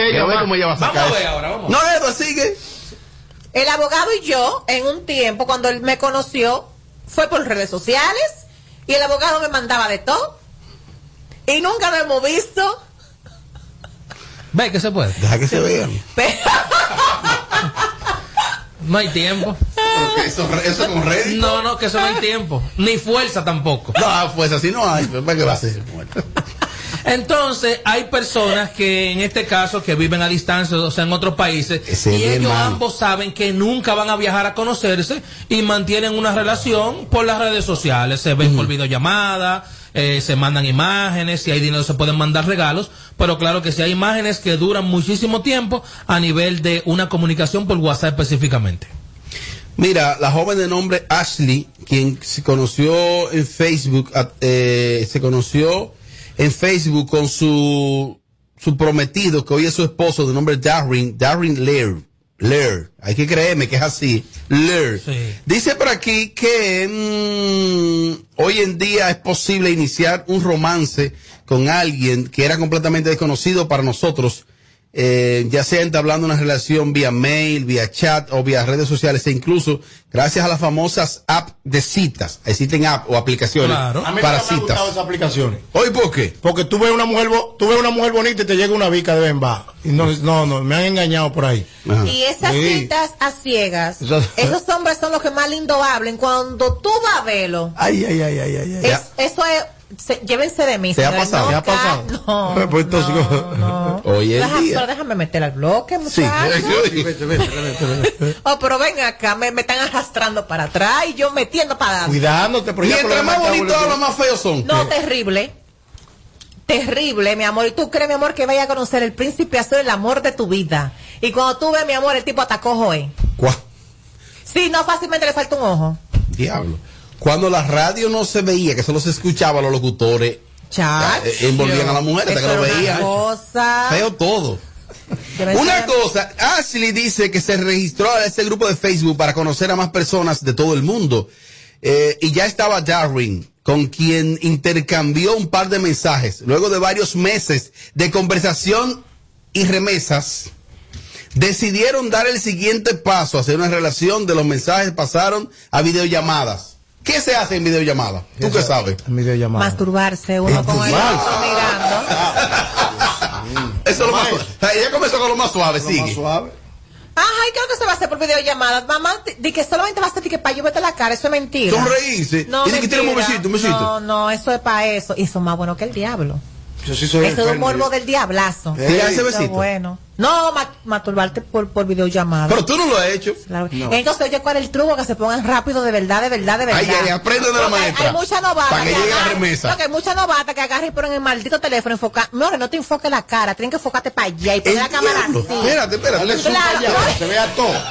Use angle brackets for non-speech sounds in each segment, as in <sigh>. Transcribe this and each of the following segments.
Ver cómo ella va a sacar Vamos a ver ahora, vamos. No, Edward, sigue. El abogado y yo, en un tiempo, cuando él me conoció, fue por redes sociales y el abogado me mandaba de todo. Y nunca nos hemos visto. Ve que se puede. Deja que se vean. Pero- No hay tiempo. Eso, eso con Reddit. No, no, que eso no hay tiempo. Ni fuerza tampoco. No, pues así no hay. ¿Para qué va a ser? Entonces, hay personas que en este caso que viven a distancia, o sea, en otros países, Ese y ellos ambos saben que nunca van a viajar a conocerse y mantienen una relación por las redes sociales. Se ven por videollamada, eh, se mandan imágenes, si hay dinero se pueden mandar regalos, pero claro que si hay imágenes que duran muchísimo tiempo a nivel de una comunicación por WhatsApp específicamente. Mira, la joven de nombre Ashley, quien se conoció en Facebook, eh, se conoció en Facebook con su, su prometido, que hoy es su esposo, de nombre Darren, Darren Lear. Lear, hay que creerme que es así. Lear. Sí. Dice por aquí que mm, hoy en día es posible iniciar un romance con alguien que era completamente desconocido para nosotros, eh, ya sea entablando una relación vía mail, vía chat o vía redes sociales e incluso gracias a las famosas apps de citas. Existen apps o aplicaciones Claro. A mí para nunca me han gustado citas. esas aplicaciones. ¿Hoy por qué? Porque tú ves una mujer, bo- tú ves una mujer bonita y te llega una bica de bemba. Y no, no, no, me han engañado por ahí. Ajá. y esas Sí. citas a ciegas, Eso- esos hombres son los que más lindo hablan. Cuando tú vas a verlo, Ay, ay, ay, ay, ay. ay. es- eso es. Se- llévense de mí. ¿Te ha pasado? no ¿Te ha pasado? No, no, <laughs> no. Hoy en Deja- día. Pero déjame meter al bloque, Sí. muchachos. Vete, vete, vete, vete. Oh, pero ven acá, me, me están arrastrando para atrás y yo metiendo para adelante. Cuidándote, por ejemplo. Mientras más bonito hablan, más feos son. No, terrible. Terrible, mi amor. Y tú crees, mi amor, que vaya a conocer el príncipe azul, el amor de tu vida. Y cuando tú ves, mi amor, el tipo atacó Joe. Cuá- Sí, no, fácilmente le falta un ojo. Diablo. Cuando la radio no se veía, que solo se escuchaba a los locutores, Chacho. eh, envolvían a la mujer hasta que lo veían. cosa. Feo todo. Una cosa, Ashley dice que se registró a ese grupo de Facebook para conocer a más personas de todo el mundo. Eh, y ya estaba Darwin, con quien intercambió un par de mensajes. Luego de varios meses de conversación y remesas, decidieron dar el siguiente paso, hacer una relación de los mensajes pasaron a videollamadas. ¿Qué se hace en videollamada? ¿Tú qué sabes? En videollamada. Masturbarse uno con el otro mirando. <laughs> Eso es lo más suave. Ella comenzó con lo más suave, Lo sigue. más suave. Ay, creo que se va a hacer por videollamadas. Mamá, di- di que solamente va a ser di que para yo la cara, eso es mentira. Sonreírse. y dice que tiene un besito, un besito. No, no, eso es para eso. Y eso es más bueno que el diablo. Yo sí soy Eso es un morbo del diablazo. ¿Te es besito? bueno. No, ma- masturbarte por, por videollamada. Pero tú no lo has hecho. Claro. Entonces, oye, ¿cuál es el truco? Que se pongan rápido, de verdad, de verdad, de verdad. Ay, ay, aprende de la maestra. Hay mucha novata. Para que llegue la remesa. No, que hay mucha novata que agarren y ponen el maldito teléfono enfocar. No, no te enfoques la cara, tienen que enfocarte para allá y poner la cámara diablo. así. Espérate, espérate. Dale Claro. para que se vea todo.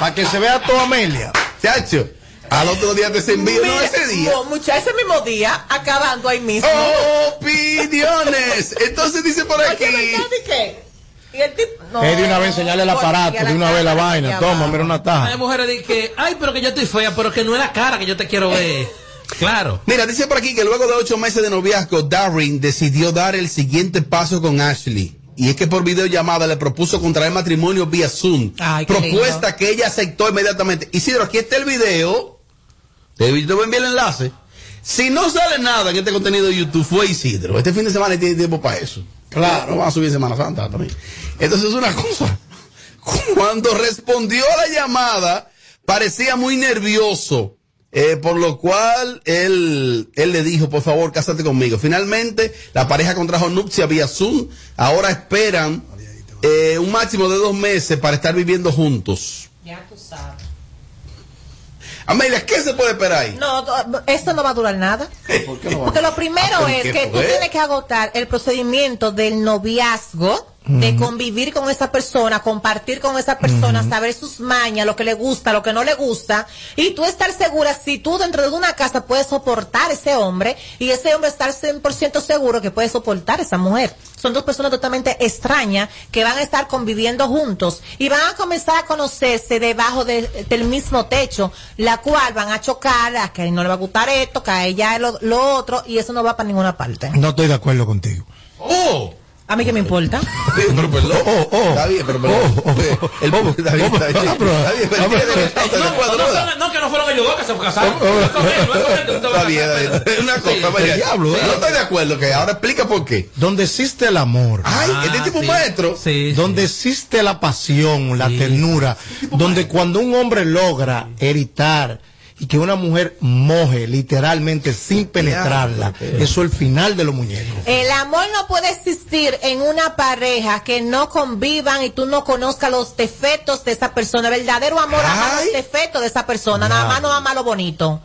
Para que se vea todo, Amelia. Chacho, al otro día te se envío, no ese día. no, mucha- ese mismo día, acabando ahí mismo. Opiniones. Entonces dice por aquí. Y el tipo, no, Es de una vez enseñarle el aparato, de una vez la vaina. Toma, mira una Hay taja. mujeres de que, ay, pero que yo estoy fea, pero que no es la cara que yo te quiero ver. Claro. Mira, dice por aquí que luego de ocho meses de noviazgo, Darren decidió dar el siguiente paso con Ashley. Y es que por videollamada le propuso contraer matrimonio vía Zoom. Ay, Propuesta lindo. que ella aceptó inmediatamente. Isidro, aquí está el video. Te voy te voy a enviar el enlace. Si no sale nada en este contenido de YouTube, fue Isidro. Este fin de semana tiene tiempo para eso. Claro, vamos a subir Semana Santa también. Entonces es una cosa. Cuando respondió a la llamada, parecía muy nervioso. eh, por lo cual él, él le dijo, por favor, cásate conmigo. Finalmente, la pareja contrajo nupcia vía Zoom. Ahora esperan eh, un máximo de dos meses para estar viviendo juntos. Ya tú sabes. Amelia, ¿qué se puede esperar ahí? No, no, esto no va a durar nada. Porque lo primero Ah, es ¿qué que tú tienes que agotar el procedimiento del noviazgo, de convivir con esa persona, compartir con esa persona, saber sus mañas, lo que le gusta, lo que no le gusta, y tú estar segura si tú dentro de una casa puedes soportar ese hombre y ese hombre estar 100% seguro que puede soportar esa mujer. Son dos personas totalmente extrañas que van a estar conviviendo juntos y van a comenzar a conocerse debajo de- del mismo techo, la cual van a chocar, a que no le va a gustar esto, que a ella lo, lo otro, y eso no va para ninguna parte. No estoy de acuerdo contigo. ¡Oh! A mí que me importa. Pero perdón. Oh, oh, Está bien, pero perdón. oh, oh, El oh, está bien, oh, está bien. ah, ah, No, que no fueron ellos dos que se casaron. Es es Está bien, casar, está bien. pero- Una cosa, Sí, María, diablo, ¿eh? No estoy de acuerdo que ahora explica por qué. Donde existe el amor. Ay, Ah, este tipo sí. maestro. Sí, donde existe la pasión, la Sí. ternura, donde cuando un hombre logra heritar y que una mujer moje literalmente sin penetrarla, eso es el final de los muñecos. El amor no puede existir en una pareja que no convivan y tú no conozcas los defectos de esa persona. El verdadero amor ama los defectos de esa persona, nada más no ama lo bonito.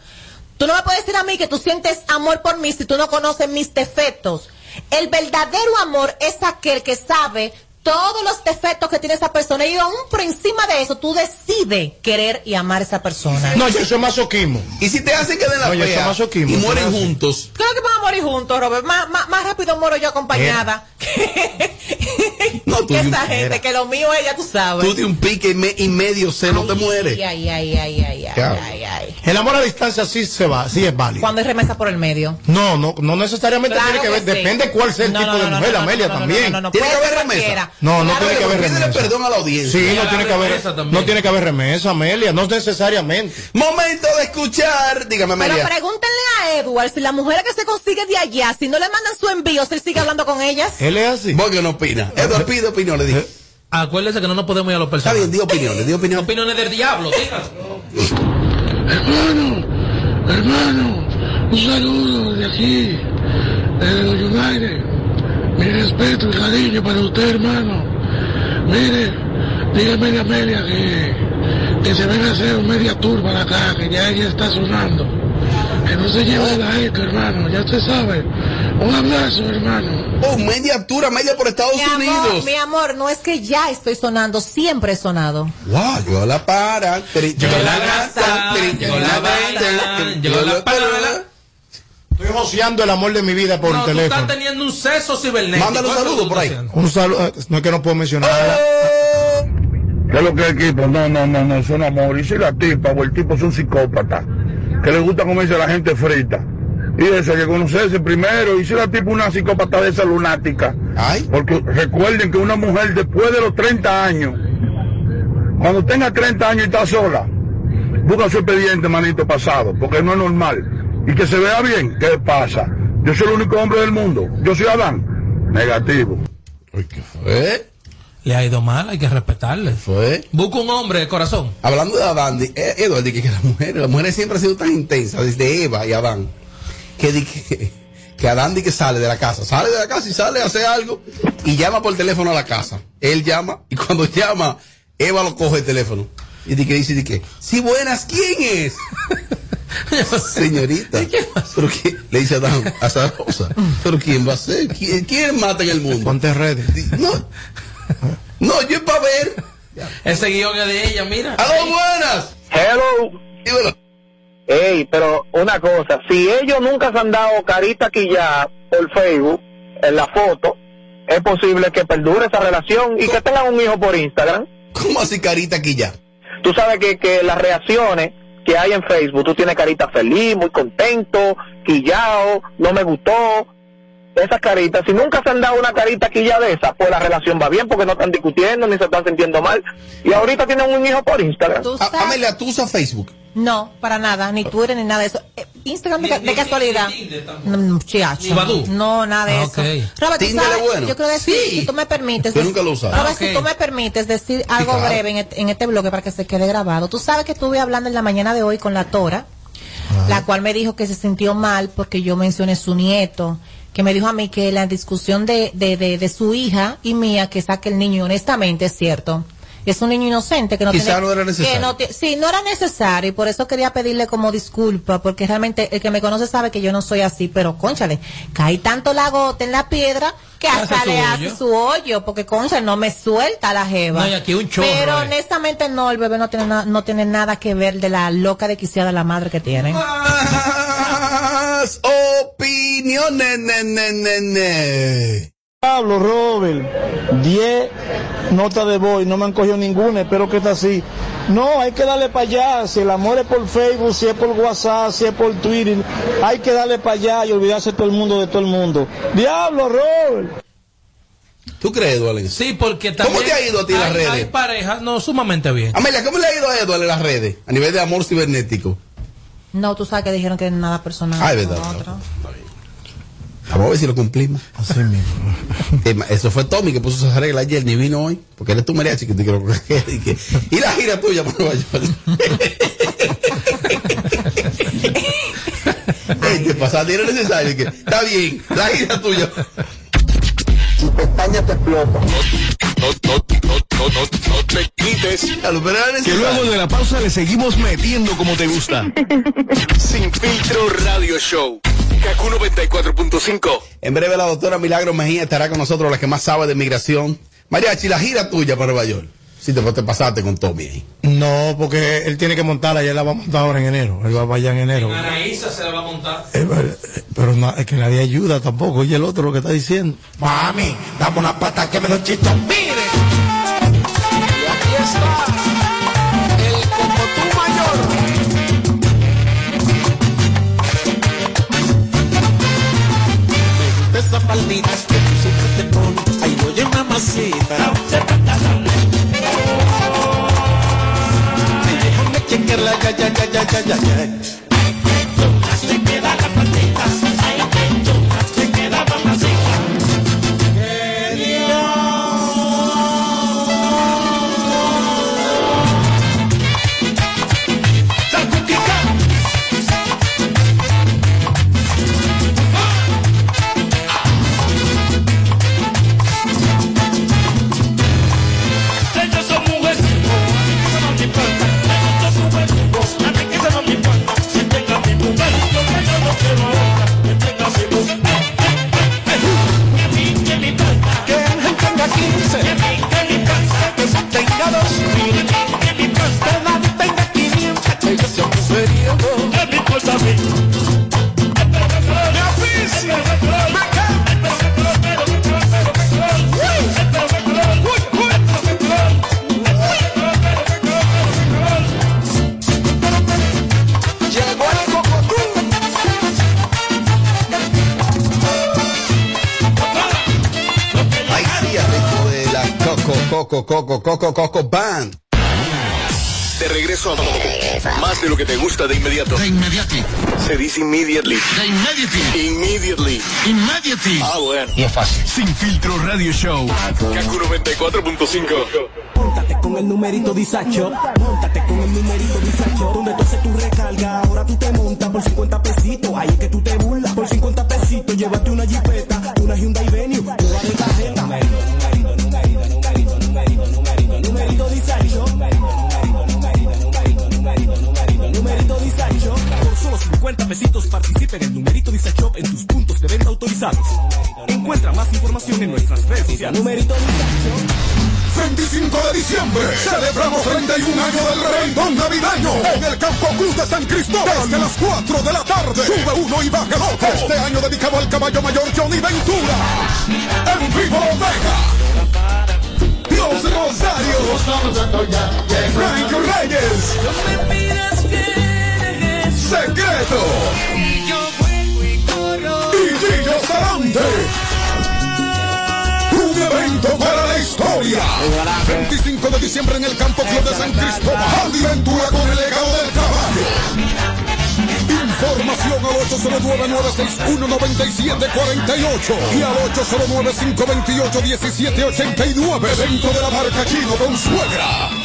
Tú no me puedes decir a mí que tú sientes amor por mí si tú no conoces mis defectos. El verdadero amor es aquel que sabe todos los defectos que tiene esa persona y aún por encima de eso tú decides querer y amar a esa persona. No, yo soy masoquismo. Y si te hacen que den la eso fea es masoquismo, y mueren juntos. Claro que van a morir juntos, Robert. Más, más, más rápido muero yo acompañada. <laughs> No, tú un- esa gente, que lo mío es, ya tú sabes. Tú de un pique y, me- y medio se no te mueres. Ay, ay, ay, ay, ay, Claro. ay, ay. El amor a distancia sí se va, sí es válido. Cuando hay remesa por el medio. No, no, no necesariamente Claro tiene que ver, que sí. depende cuál sea el No, tipo no, de mujer, no, no, Amelia no, no, también. no, no, no, Tiene que haber remesa. No, no tiene que haber Pídele remesa. perdón a la audiencia. Sí, no tiene que haber, remesa también. no tiene que haber remesa, Amelia, no necesariamente. Momento de escuchar. Dígame, Pero María. pregúntenle a Edward si la mujer que se consigue de allá, si no le mandan su envío, si él sigue hablando con ellas. Él es así. ¿Vos qué no opina? Eduardo pide opinión, le dije. Acuérdese que no nos podemos ir a los Está personajes. bien, di opiniones, di opinión. Opiniones del diablo, dígalo. <laughs> Hermano, hermano, un saludo de aquí, de United. Mi respeto y cariño para usted, hermano. Mire, dígame a Amelia que, que se venga a hacer un media tour para acá, que ya ella está sonando. Que no se lleve de la eco, hermano, ya usted sabe. Un abrazo, hermano. Oh, media tour, media por Estados Mi amor, Unidos. mi amor, no es que ya estoy sonando, siempre he sonado. Wow, llegó la para. Llegó la gata, llegó la bala, llegó la para. Estoy joseando el amor de mi vida por No, tú teléfono. estás teniendo un seso cibernético. Mándale un es saludo por ahí. haciendo. Un saludo, eh, no es que no puedo mencionarla. ¿Qué es lo que es equipo? No, no, no, no, son amor. Y si la tipa o el tipo son psicópatas, que le gusta comerse a la gente frita. Y eso hay que conocerse primero. Y si la tipa una psicópata de esa lunática. Ay. Porque recuerden que una mujer después de los 30 años, cuando tenga 30 años y está sola, busca su expediente, manito, pasado, porque no es normal. Y que se vea bien, ¿qué pasa? Yo soy el único hombre del mundo. Yo soy Adán. Negativo. Ay, ¿Qué fue? Le ha ido mal, hay que respetarle. ¿Fue? Busca un hombre de corazón. Hablando de Adán, di- eh, que, que las mujeres, las mujeres siempre han sido tan intensas, desde Eva y Adán, que, di que, que Adán di que sale de la casa, sale de la casa y sale a hacer algo y llama por teléfono a la casa. Él llama y cuando <laughs> llama, Eva lo coge el teléfono. Y di que dice, di que, sí, buenas, ¿quién es? <laughs> Señorita, pero que le dice Adán a esa rosa, pero ¿quién va a ser? ¿Quién, quién mata en el mundo? Ponte redes. No, no, yo es para ver. Ese guion es de ella, mira. ¡Aló, buenas! Hello. Dímelo. Ey, pero una cosa, si ellos nunca se han dado carita aquí ya por Facebook, en la foto, es posible que perdure esa relación y que tengan un hijo por Instagram. ¿Cómo así carita aquí ya? Tú sabes que, que las reacciones que hay en Facebook, tú tienes carita feliz, muy contento, quillao, no me gustó. Esas caritas, si nunca se han dado una carita quilla de esa, pues la relación va bien porque no están discutiendo ni se están sintiendo mal. Y ahorita tienen un hijo por Instagram. ¿Tú sabes? Amelia, ¿tú usas Facebook? No, para nada, ni Twitter ni nada de eso. Eh, Instagram de, Ni- de ni- casualidad. No, no, chiacho. Ni Badoo. No, nada de Ah, eso. ok. Robert, ¿tú sabes? bueno. Yo creo que Sí. si, si tú me permites. Yo nunca lo usado. Robert, Ah, si tú me permites decir algo claro. breve en, este- en este bloque para que se quede grabado. Tú sabes que estuve hablando en la mañana de hoy con la Tora, la cual me dijo que se sintió mal porque yo mencioné su nieto. Que me dijo a mí que la discusión de, de, de, de su hija y mía que saque el niño, honestamente es cierto. Es un niño inocente que no Quizá no era necesario. que no sí, no era necesario y por eso quería pedirle como disculpa, porque realmente el que me conoce sabe que yo no soy así, pero conchale, cae tanto la gota en la piedra que hasta le hoyo. hace su hoyo, porque concha no me suelta la jeva. No, y aquí un chorro, Pero eh. honestamente no, el bebé no tiene, na- no tiene nada que ver de la loca desquiciada la madre que tiene. Más opiniones, ne, ne, ne, ne. Pablo, Robert, 10 notas de voz, no me han cogido ninguna, espero que está así. No, hay que darle para allá, si el amor es por Facebook, si es por WhatsApp, si es por Twitter, hay que darle para allá y olvidarse todo el mundo de todo el mundo. Diablo, Robert. ¿Tú crees, Eduardo? Sí, porque también. ¿Cómo te ha ido a ti las redes? Hay parejas, no, sumamente bien. Amelia, ¿cómo le ha ido a Eduardo en las redes? A nivel de amor cibernético. No, tú sabes que dijeron que nada personal. Ah, es con verdad. otro. Vamos a ver si lo cumplimos. Así mismo. <laughs> Eh, Eso fue Tommy que puso esa regla ayer, ni vino hoy, porque eres tu mariachi que te quiero que- Y la gira tuya para Nueva York. Ey, te pasaste, era necesario que. Está bien, la gira tuya. Tu pestaña te explota. No, no, no, no, no, no te quites. Que luego de la pausa le seguimos metiendo como te gusta. <laughs> Sin filtro radio show. Kaku 94.5. En breve la doctora Milagro Mejía estará con nosotros, la que más sabe de migración. Mariachi, la gira tuya para Nueva York. Si te, te pasaste con Tommy ahí. No, porque él tiene que montarla y él la va a montar ahora en enero. Él va para allá en enero. Anaísa se la va a montar. Eh, pero- Pero no, es que nadie ayuda tampoco. Y el otro lo que está diciendo. Mami, dame una pata que me lo chito. Mire. Y aquí está. Esa faldita que tú siempre te pones. Ay, oye, mamacita. Ay, déjame chequearla, ya, ya, ya, ya, ya, ya, Coco, Coco, Coco, Coco, Band. De regreso a más de lo que te gusta de inmediato. De inmediati, Se dice immediately. de inmediati, Immediately. inmediati. Ah, bueno. Y es fácil. Sin filtro radio show. Kaku 94.5. Móntate con el numerito disacho, móntate con el numerito disacho, donde tú haces tu recarga, ahora tú te montas por 50 pesitos, ahí es que tú te burlas, por 50 pesitos, llévate una 50 pesitos participa en el numerito disacho en tus puntos de venta autorizados. Encuentra más información en nuestras redes sociales. Numerito disacho. 25 de diciembre celebramos 31 años del reventón navideño en el Campo Cruz de San Cristóbal desde las 4 de la tarde. Sube uno y baja el otro. Este año dedicado al caballo mayor Johnny Ventura. En vivo Omega. Dios Rosario. Frank Reyes. Secreto. Y Gillo Sarante. Un evento para la historia. 25 de diciembre en el Campo Club de San Cristóbal. Aventura con el legado del caballo. Información al 809-961-9748 y al 809-528-1789 dentro de la marca Chino con suegra.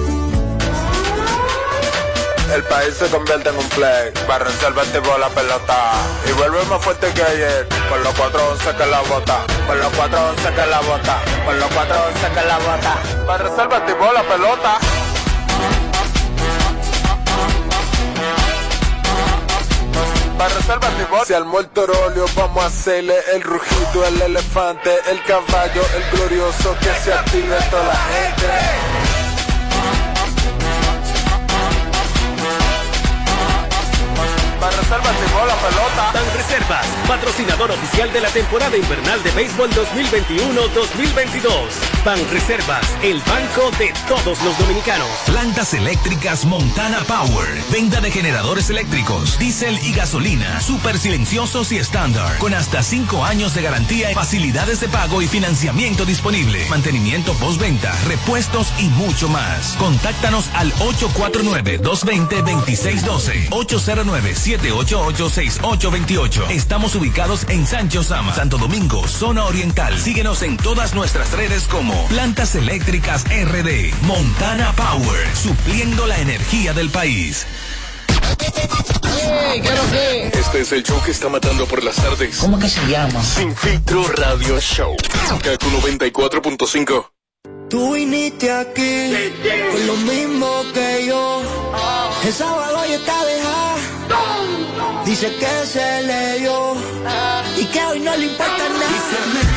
El país se convierte en un play. Para reservar tipo la pelota. Y vuelve más fuerte que ayer. Con los 411 que la bota. Con los 411 que la bota. Con los 411 que la bota. Para reservar tipo la pelota. Si al muerto óleo vamos a hacerle el rugido, el elefante, el caballo, el glorioso que se active toda la gente. Mi voz, la pelota. Ban Reservas, patrocinador oficial de la temporada invernal de béisbol 2021-2022. Ban Reservas, el banco de todos los dominicanos. Plantas eléctricas Montana Power. Venta de generadores eléctricos, diésel y gasolina. Súper silenciosos y estándar. Con hasta 5 años de garantía, facilidades de pago y financiamiento disponible. Mantenimiento postventa, repuestos y mucho más. Contáctanos al 849-220-2612. 809-788-6828. Estamos ubicados en Sancho Sama, Santo Domingo, zona oriental. Síguenos en todas nuestras redes como Plantas Eléctricas RD. Montana Power. Supliendo la energía del país. Este es el show que está matando por las tardes. ¿Cómo que se llama? Sin filtro radio show. Kaku 94.5. Tú viniste aquí con lo mismo que yo. El sábado ya está dejada. Dice que se leyó y que hoy no le importa nada.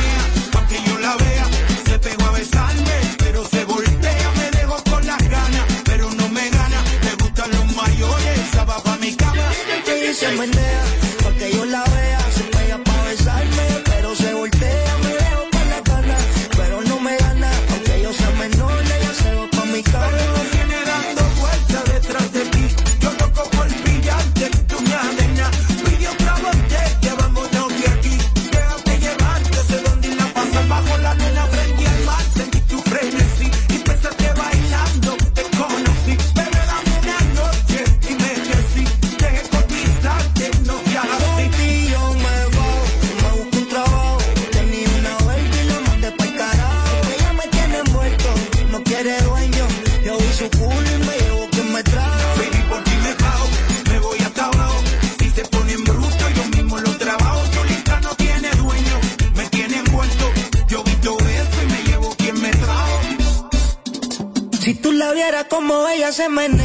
Como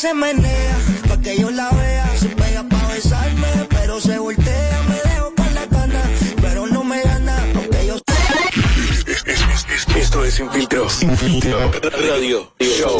se menea, pa' que yo la vea, se pega pa' besarme, pero se voltea, me dejo con la gana, pero no me gana, aunque yo Esto es Sin filtro. Sin filtro. Radio show.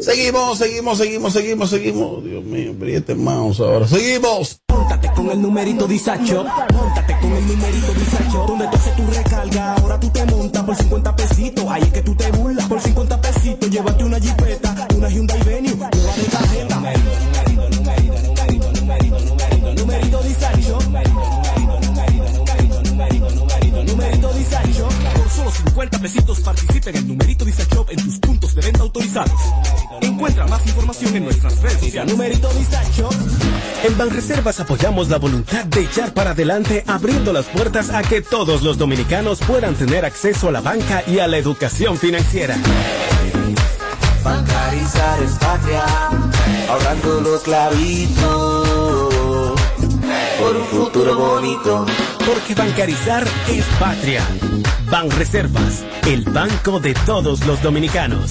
Seguimos, seguimos, seguimos, seguimos, seguimos. Dios mío, apriete mouse ahora. Seguimos. Móntate con el numerito Disacho, móntate con el numerito Disacho, donde tú haces tu recarga, ahora tú te montas por 50 pesitos, ahí es que tú te burlas, por 50 pesitos, llévate una jipeta, una Hyundai Venue, nueva de tarjeta. Numerito, numerito, numerito, numerito, numerito, numerito, numerito Disacho. Numerito Disacho. Por solo 50 pesitos participa en el numerito Disacho en tus puntos de venta autorizados. Encuentra más información en nuestras redes sociales. Numerito. En Banreservas apoyamos la voluntad de echar para adelante, abriendo las puertas a que todos los dominicanos puedan tener acceso a la banca y a la educación financiera. Bancarizar es patria, ahorrando los clavitos por un futuro bonito. Porque bancarizar es patria. Banreservas, el banco de todos los dominicanos.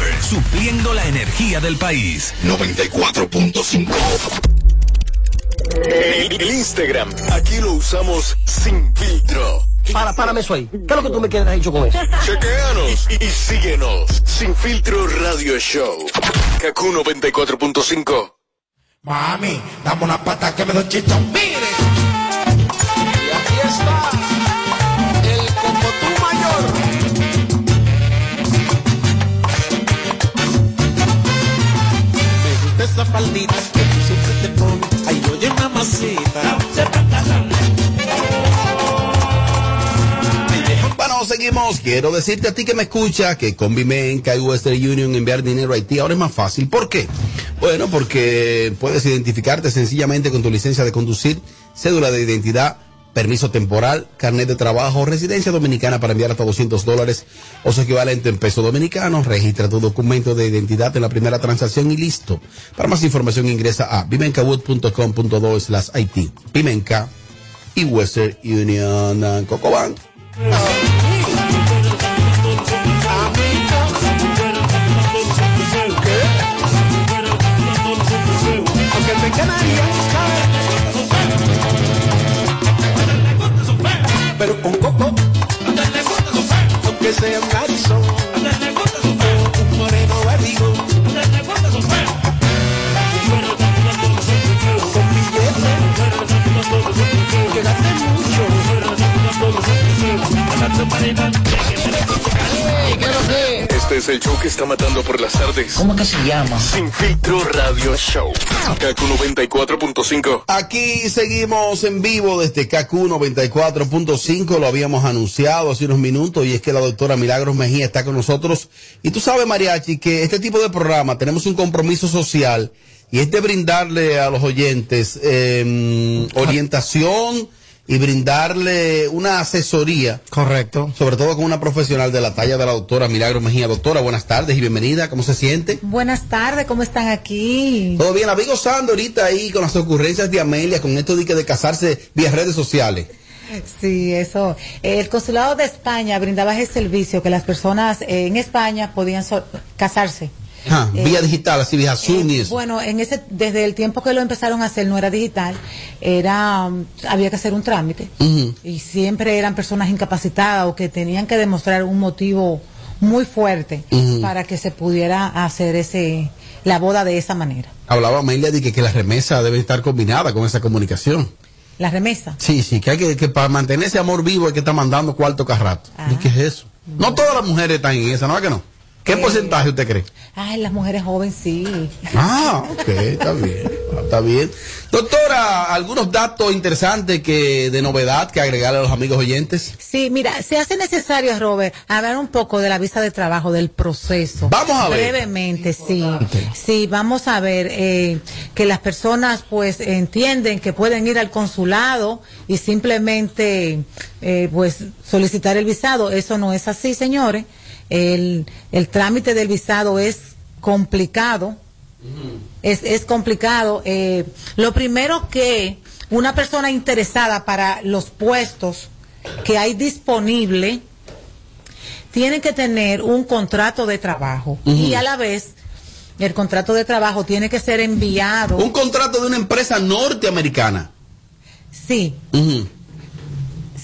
supliendo la energía del país. 94.5 el, el Instagram, aquí lo usamos sin filtro. Para, párame eso ahí. ¿Qué es lo que tú me quieres dicho con eso? Chequeanos y, y síguenos. Sin filtro radio show. Kaku 94.5. Mami, dame una pata que me doy chichón. Bueno, seguimos. Quiero decirte a ti que me escucha que con Bimenca y Western Union enviar dinero a Haití ahora es más fácil. ¿Por qué? Bueno, porque puedes identificarte sencillamente con tu licencia de conducir, cédula de identidad, permiso temporal, carnet de trabajo, residencia dominicana para enviar hasta 200 dólares o su equivalente en peso dominicano. Registra tu documento de identidad en la primera transacción y listo. Para más información ingresa a bimencawood.com.do slash IT. Bimenca y Western Union Cocobank. Aunque Aunque sea un moreno barrigo. Con billetes. Que gaste Este es el show que está matando por las tardes. ¿Cómo que se llama? Sin filtro radio show. Kaku 94.5. Aquí seguimos en vivo desde KQ 94.5, lo habíamos anunciado hace unos minutos y es que la doctora Milagros Mejía está con nosotros. Y tú sabes, Mariachi, que este tipo de programa tenemos un compromiso social y es de brindarle a los oyentes eh, orientación y brindarle una asesoría. Correcto. Sobre todo con una profesional de la talla de la doctora Milagros Mejía. Doctora, buenas tardes y bienvenida. ¿Cómo se siente? Buenas tardes, ¿cómo están aquí? Todo bien, la vi gozando ahorita ahí con las ocurrencias de Amelia, con esto de que de casarse vía redes sociales. Sí, eso. El Consulado de España brindaba ese servicio que las personas eh, en España podían so- casarse. Ah, Eh, vía digital, así vía Zoom y eso. Bueno, en ese, desde el tiempo que lo empezaron a hacer no era digital, era, um, había que hacer un trámite y siempre eran personas incapacitadas o que tenían que demostrar un motivo muy fuerte para que se pudiera hacer ese, la boda de esa manera. Hablaba Amelia de que, que la remesa debe estar combinada con esa comunicación. La remesa. Sí, sí, que hay que, que para mantener ese amor vivo hay que estar mandando cuarto cada rato. ¿Y qué es eso? No todas las mujeres están en esa, ¿no es que no? ¿Qué Eh. porcentaje usted cree? Ay, las mujeres jóvenes sí. Ah, ok, está <laughs> bien, está bien. Doctora, algunos datos interesantes que de novedad que agregarle a los amigos oyentes. Sí, mira, se hace necesario, Robert, hablar un poco de la visa de trabajo, del proceso. Vamos a ver. Brevemente, sí. Sí, vamos a ver eh, que las personas pues entienden que pueden ir al consulado y simplemente eh, pues solicitar el visado. Eso no es así, señores. El, el trámite del visado es complicado. Es, es complicado. Eh, lo primero que una persona interesada para los puestos que hay disponible tiene que tener un contrato de trabajo y a la vez el contrato de trabajo tiene que ser enviado. Un contrato de una empresa norteamericana. Sí,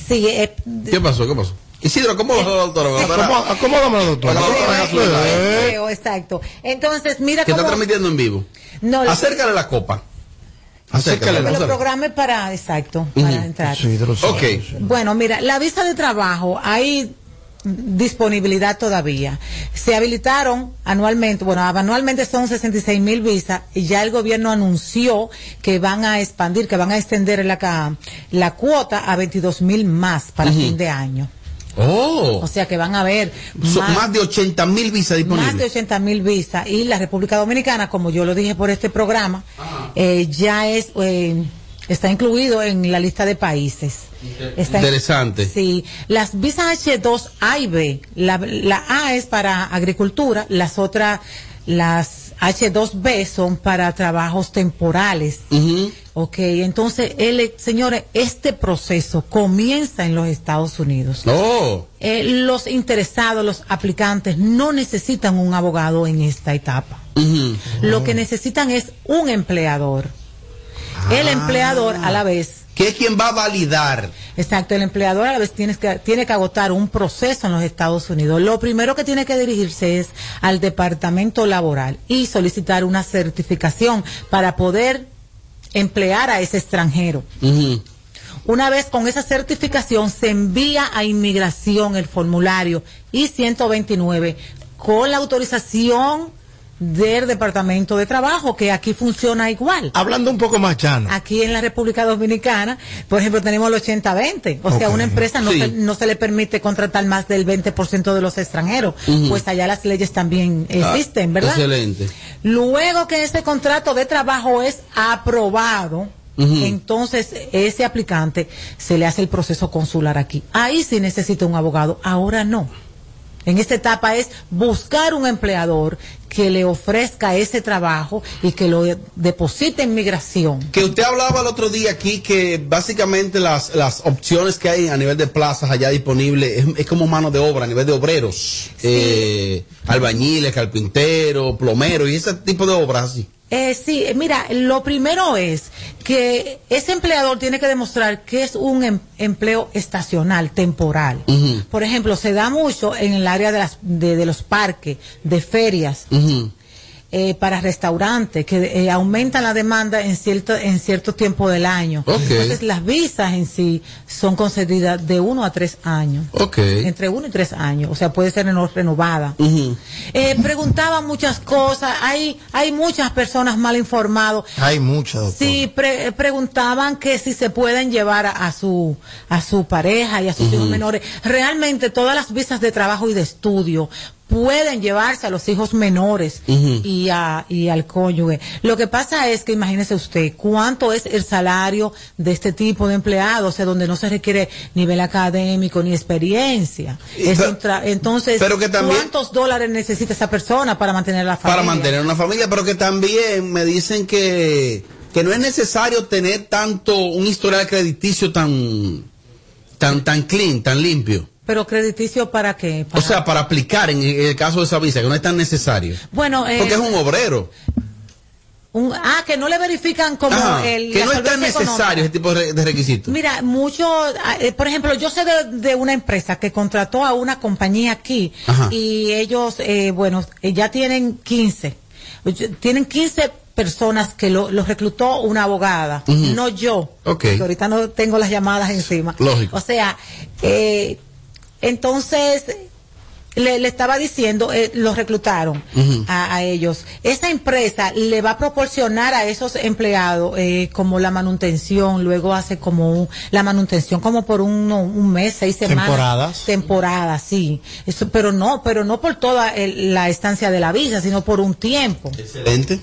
sí. eh, ¿Qué pasó? ¿Qué pasó? Isidro, ¿cómo bajó la doctora? ¿Cómo- acomódame, doctora? Creo, exacto. Entonces, mira Que está transmitiendo en vivo. No, Acércale la copa. Acércale. que lo programe para, exacto, para entrar. Ok. Bueno, mira, la visa de trabajo, hay disponibilidad todavía. Se habilitaron anualmente, bueno, anualmente son 66 mil visas y ya el gobierno anunció que van a expandir, que van a extender la, cuota a 22 mil más para fin de año. Oh. O sea que van a ver Son más de 80 mil visas más de disponibles. 80 mil visas y la República Dominicana, como yo lo dije por este programa, eh, ya es eh, está incluido en la lista de países. Está- Interesante. Sí, las visas H2 A y B, la, la A es para agricultura, las otras, las H2B son para trabajos temporales. Ok, entonces, señores, este proceso comienza en los Estados Unidos. Oh. Eh, los interesados, los aplicantes, no necesitan un abogado en esta etapa. Lo que necesitan es un empleador. El empleador a la vez. ¿Qué es quien va a validar? Exacto, el empleador a la vez tiene que, tiene que agotar un proceso en los Estados Unidos. Lo primero que tiene que dirigirse es al departamento laboral y solicitar una certificación para poder emplear a ese extranjero. Una vez con esa certificación se envía a inmigración el formulario I-129 con la autorización del Departamento de Trabajo, que aquí funciona igual. Hablando un poco más llano. Aquí en la República Dominicana, por ejemplo, tenemos el 80-20. O sea, Ok. una empresa no, Sí. se, no se le permite contratar más del 20% de los extranjeros. Pues allá las leyes también existen, Ah, ¿verdad? Excelente. Luego que ese contrato de trabajo es aprobado, entonces ese aplicante se le hace el proceso consular aquí. Ahí sí necesita un abogado, ahora no. En esta etapa es buscar un empleador que le ofrezca ese trabajo y que lo deposite en migración. Que usted hablaba el otro día aquí que básicamente las, las opciones que hay a nivel de plazas allá disponibles es, es como mano de obra a nivel de obreros, eh, albañiles, carpinteros, plomeros y ese tipo de obras así. Eh, sí, eh, mira, lo primero es que ese empleador tiene que demostrar que es un em- empleo estacional, temporal. Por ejemplo, se da mucho en el área de, las, de, de los parques, de ferias, eh, para restaurantes, que eh, aumentan la demanda en cierto, en cierto tiempo del año. Entonces, las visas en sí son concedidas de uno a tres años. Entre uno y tres años. O sea, puede ser reno- renovada. Eh, preguntaban muchas cosas. Hay, hay muchas personas mal informadas. Hay doctor. Sí, pre- preguntaban que si se pueden llevar a, a su a su pareja y a sus hijos menores. Realmente todas las visas de trabajo y de estudio pueden llevarse a los hijos menores y, a, y al cónyuge. Lo que pasa es que imagínese usted cuánto es el salario de este tipo de empleados, o sea, donde no se requiere nivel académico ni experiencia. Es pero- entonces, pero que también- ¿cuántos dólares necesita esa persona para mantener la familia? Para mantener una familia, pero que también me dicen que, que no es necesario tener tanto un historial crediticio tan, tan, tan clean, tan limpio. Pero crediticio para qué? O sea, para aplicar en el caso de esa visa, que no es tan necesario. Bueno, eh, Porque es un obrero. un- ah, que no le verifican como Ajá, el que no es tan necesario económica. ese tipo de, requisitos. Mira, mucho, ah, eh, por ejemplo, yo sé de, de una empresa que contrató a una compañía aquí Ajá. y ellos, eh, bueno, eh, ya tienen 15, Oye, tienen 15 personas que lo, los reclutó una abogada, Ujú. no yo, Ok. que ahorita no tengo las llamadas encima. Lógico. O sea, eh, entonces le, le estaba diciendo, eh, los reclutaron a, a ellos. Esa empresa le va a proporcionar a esos empleados eh, como la manutención, luego hace como un- la manutención como por un, un mes, seis semanas. Temporadas. Temporadas, sí. Eso, pero no, pero no por toda el- la estancia de la visa, sino por un tiempo. Excelente.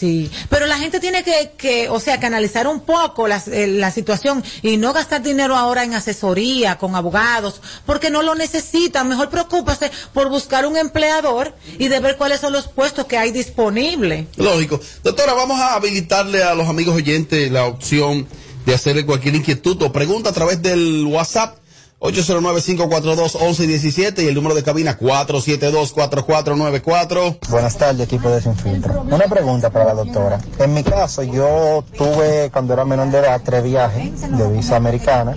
Sí, pero la gente tiene que, que o sea, que analizar un poco las- eh, la situación y no gastar dinero ahora en asesoría con abogados, porque no lo necesitan. Mejor preocúpese por buscar un empleador y de ver cuáles son los puestos que hay disponibles. Lógico. Doctora, vamos a habilitarle a los amigos oyentes la opción de hacerle cualquier inquietud o pregunta a través del WhatsApp 809-542-1117 y el número de cabina 472-4494. Buenas tardes, equipo de Sin Filtro. Una pregunta para la doctora. En mi caso, yo tuve, cuando era menor de edad, tres viajes de visa americana.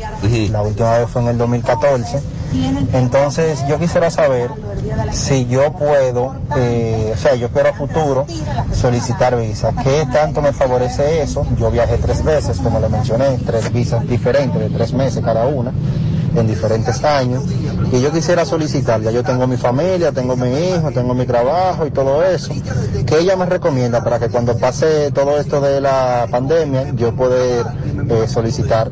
La última vez fue en el 2014. Entonces, yo quisiera saber si yo puedo, eh, o sea, yo quiero a futuro solicitar visa. ¿Qué tanto me favorece eso? Yo viajé tres veces, como le mencioné, tres visas diferentes de tres meses cada una en diferentes años. Y yo quisiera solicitar, ya yo tengo mi familia, tengo mi hijo, tengo mi trabajo y todo eso, que ella me recomienda para que cuando pase todo esto de la pandemia yo poder eh, solicitar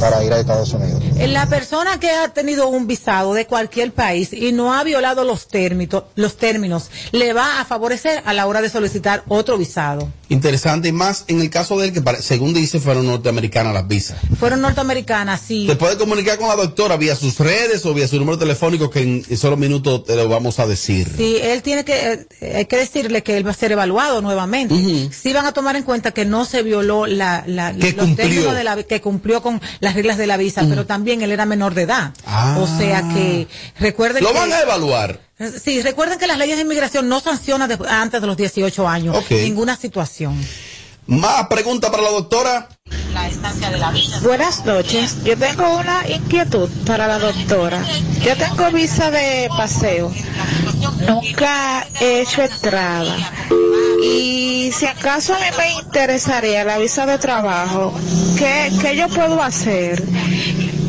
para ir a Estados Unidos. La persona que ha tenido un visado de cualquier país y no ha violado los términos, los términos, le va a favorecer a la hora de solicitar otro visado. Interesante y más en el caso de él que según dice fueron norteamericanas las visas. Fueron norteamericanas, sí. Te puede comunicar con la doctora vía sus redes o vía su número telefónico que en, solo minutos te lo vamos a decir. Sí, él tiene que, eh, hay que decirle que él va a ser evaluado nuevamente. Sí van a tomar en cuenta que no se violó la, la Que los cumplió. términos de la, que cumplió con las reglas de la visa, pero también él era menor de edad. Ah. O sea que recuerden Lo que van a evaluar. Sí, recuerden que las leyes de inmigración no sancionan antes de los 18 años Ok. ninguna situación. Más preguntas para la doctora. Buenas noches. Yo tengo una inquietud para la doctora. Yo tengo visa de paseo. Nunca he hecho entrada. Y si acaso a mí me interesaría la visa de trabajo, ¿qué, qué yo puedo hacer?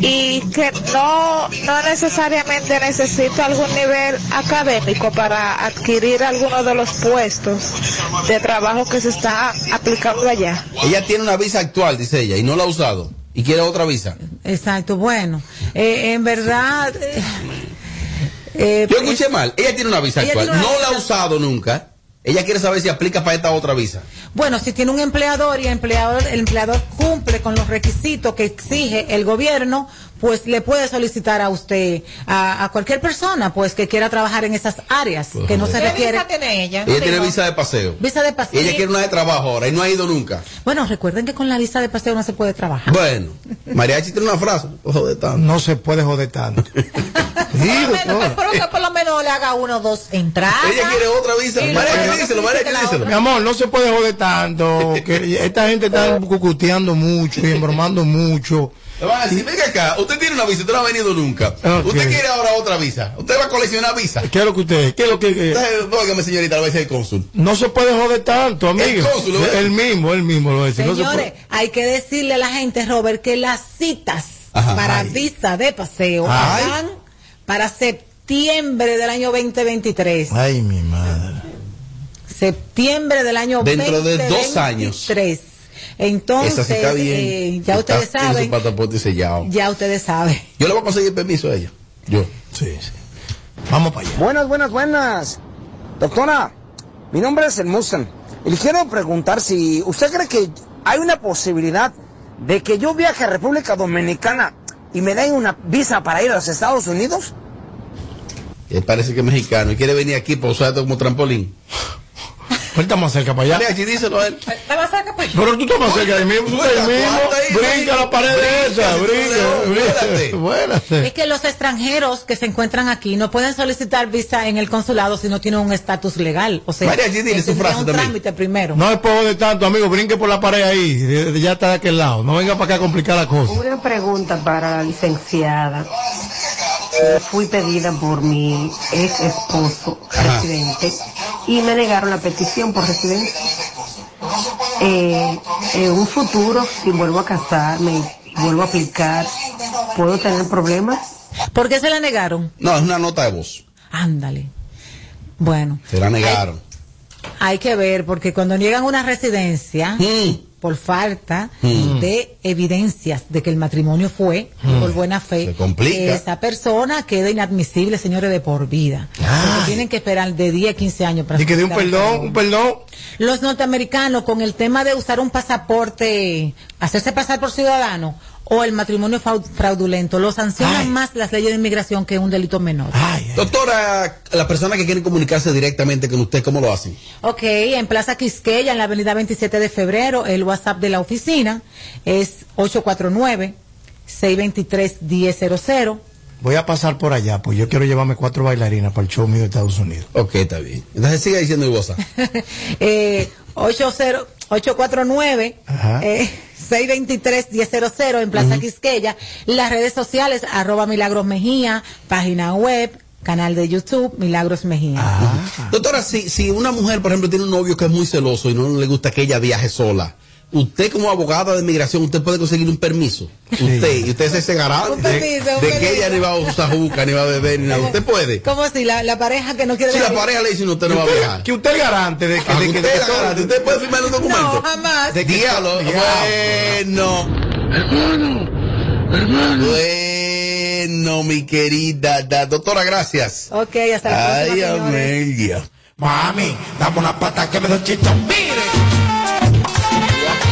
Y que no, no necesariamente necesito algún nivel académico para adquirir alguno de los puestos de trabajo que se está aplicando allá. Ella tiene una visa actual, dice ella, y no la ha usado. Y quiere otra visa. Exacto, bueno, eh, en verdad... eh, eh, Yo escuché mal. Ella tiene una visa Ella actual. una No la ha usado nunca. Ella quiere saber si aplica para esta otra visa. Bueno, si tiene un empleador y el empleador, el empleador cumple con los requisitos que exige el gobierno, pues le puede solicitar a usted, a, a cualquier persona, pues que quiera trabajar en esas áreas, Pues, que no se ¿Qué requiere. visa tiene ella? Ella tiene visa de paseo. Visa de Y paseo. ella quiere una de trabajo ahora y no ha ido nunca. Bueno, recuerden que con la visa de paseo no se puede trabajar. Bueno, Mariachi tiene una frase. Ojo de tanto. No se puede joder tanto. <laughs> Por lo menos, espero que por lo menos le haga uno o dos entradas. Ella quiere otra visa. Mariachi, díselo, Mariachi, díselo. Mi amor, no se puede joder tanto. Que esta gente está <laughs> cucuteando mucho y embromando mucho. Le van a decir, venga acá, usted tiene una visa, usted no ha venido nunca. Usted quiere ahora otra visa. Usted va a coleccionar visa. ¿Qué es lo que usted? ¿Qué es lo que.? Entonces, óigame, señorita, lo va a decir el cónsul. no se puede joder tanto, amigo. El cónsul, ¿lo ves? El mismo, el mismo lo dice. No se Señores, puede- hay que decirle a la gente, Robert, que las citas Ajá. para Ay. visa de paseo van para septiembre del año 2023. Ay, mi madre. Septiembre del año Dentro de dos años. 2023. Entonces, sí está bien. eh, ya ustedes Está- Tiene su saben, pasaporte sellado. ya ustedes saben. Yo le voy a conseguir permiso a ella. Yo. Sí, sí. Vamos para allá. Buenas, buenas, buenas. Doctora, mi nombre es el Musan. Y le quiero preguntar si usted cree que hay una posibilidad de que yo viaje a República Dominicana y me den una visa para ir a los Estados Unidos. Él parece que es mexicano y quiere venir aquí para usar esto como trampolín. Él está más cerca para allá. Mariachi, díselo a él. Pero tú estás más cerca de mí. Tú estás ahí mismo. Brinca la pared de esa. Brinca, brinca. Es que los extranjeros que se encuentran aquí no pueden solicitar visa en el consulado si no tienen un estatus legal. O sea, Mariachi, dile que su frase un también. trámite primero. No es por joder tanto, amigo. Brinque por la pared ahí. de- de- Ya está de aquel lado. No venga para acá a complicar la cosa. Una pregunta para la licenciada. Fui pedida por mi ex esposo residente y me negaron la petición por residencia. Eh, en un futuro, si vuelvo a casarme y vuelvo a aplicar, ¿puedo tener problemas? ¿Por qué se la negaron? No, es una nota de voz. Ándale. Bueno, Se la negaron. hay que ver, porque cuando niegan una residencia, por falta Mm. de evidencias de que el matrimonio fue Mm. por buena fe, esa persona queda inadmisible, señores, de por vida. Porque tienen que esperar de 10 a 15 años para Y que de un perdón, un perdón. Los norteamericanos, con el tema de usar un pasaporte, hacerse pasar por ciudadano, o el matrimonio frau- fraudulento, lo sancionan más las leyes de inmigración que un delito menor. Doctora, las personas que quieren comunicarse directamente con usted, ¿cómo lo hacen? Ok, en Plaza Quisqueya, en la avenida 27 de febrero, el WhatsApp de la oficina es 849-623-1000. Voy a pasar por allá, pues yo quiero llevarme cuatro bailarinas para el show mío de Estados Unidos. Ok, está bien. Entonces siga diciendo el WhatsApp. <laughs> Eh, 80 849 Ajá. eh, 623-1000 en Plaza Quisqueya. Las redes sociales, arroba Milagros Mejía, página web, canal de YouTube, Milagros Mejía. Doctora, si, si una mujer, por ejemplo, tiene un novio que es muy celoso y no le gusta que ella viaje sola, usted como abogada de migración, usted puede conseguir un permiso. Usted, y usted se ese garante Un de, permiso, un de que ella ni va a usar juca, ni va a beber, ni nada. Usted puede. ¿Cómo así? La, la pareja que no quiere Si la pareja le dice, no, usted no va a viajar. que usted es garante de que, Ah, de que- usted de que garante, usted puede firmar un documento. No, jamás. De Diablo, bueno. Hermano, Bueno, mi querida. da- doctora, gracias. Ok, hasta la Ay, próxima. Amelia. Mami, dame una pata que me doy chichón. Mire.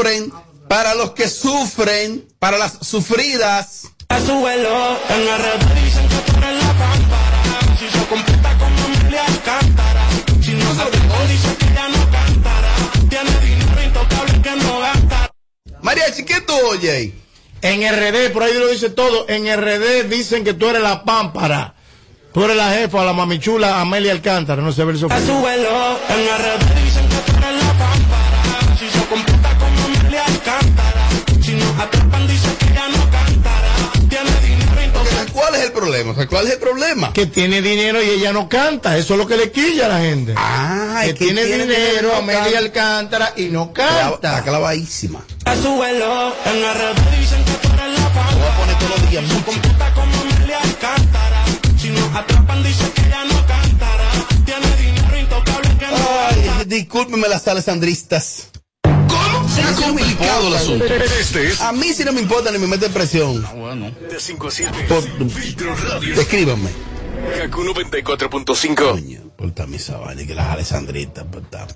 sufren, para los que sufren, para las sufridas. A su vuelo en la red dicen que tú eres la pámpara. Si se comporta como Amelia Alcántara. Si no se dejó, dice que ya no cantará. Tiene dinero intocable que no gasta. Mariachi, ¿qué tú oyes? En RD, por ahí lo dice todo. En RD dicen que tú eres la pámpara. Tú eres la jefa, la mamichula Amelia Alcántara. No sé ver eso. A su vuelo en la atrapan, dicen que ya no cantará. Tiene dinero intocable. ¿Cuál es el problema? O sea, ¿Cuál es el problema? Que tiene dinero y ella no canta. Eso es lo que le quilla a la gente. Ah, que, tiene, tiene dinero, Amelia. Alcántara y no Está canta. clavadísima. A su vuelo en la red dicen que tú eres la pámpara. Voy a poner todos los días Se música. comporta como Amelia Alcántara. Si nos atrapan, dicen que ya no cantará. Tiene dinero intocable que no Ay, discúlpeme las alessandristas. ¿Cómo? Se ha complicado el asunto. Este es A mí sí no me importa ni me mete presión. de 5 a 7. Por-. Escríbanme. Kaku 94.5. Coño, porta mi sabana y que las alessandritas, porta.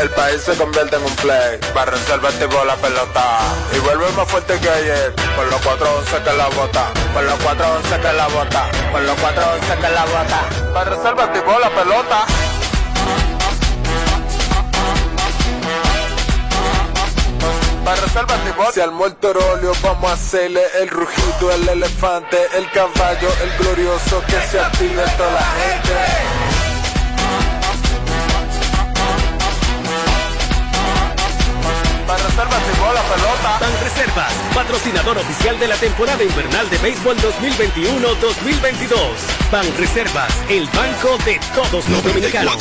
El país se convierte en un play. Para reservar tipo la pelota. Y vuelve más fuerte que ayer. Por los 411 que la bota. Por los 411 que la bota. Por los 411 que la bota. Para reservar tipo la pelota. Para reservar tipo. Si al muerto óleo vamos a hacerle el rugido, el elefante, el caballo, el glorioso que se active toda la gente. Para reservar tipo la pelota. Ban Reservas, patrocinador oficial de la temporada invernal de béisbol 2021-2022. Ban Reservas, el banco de todos los dominicanos.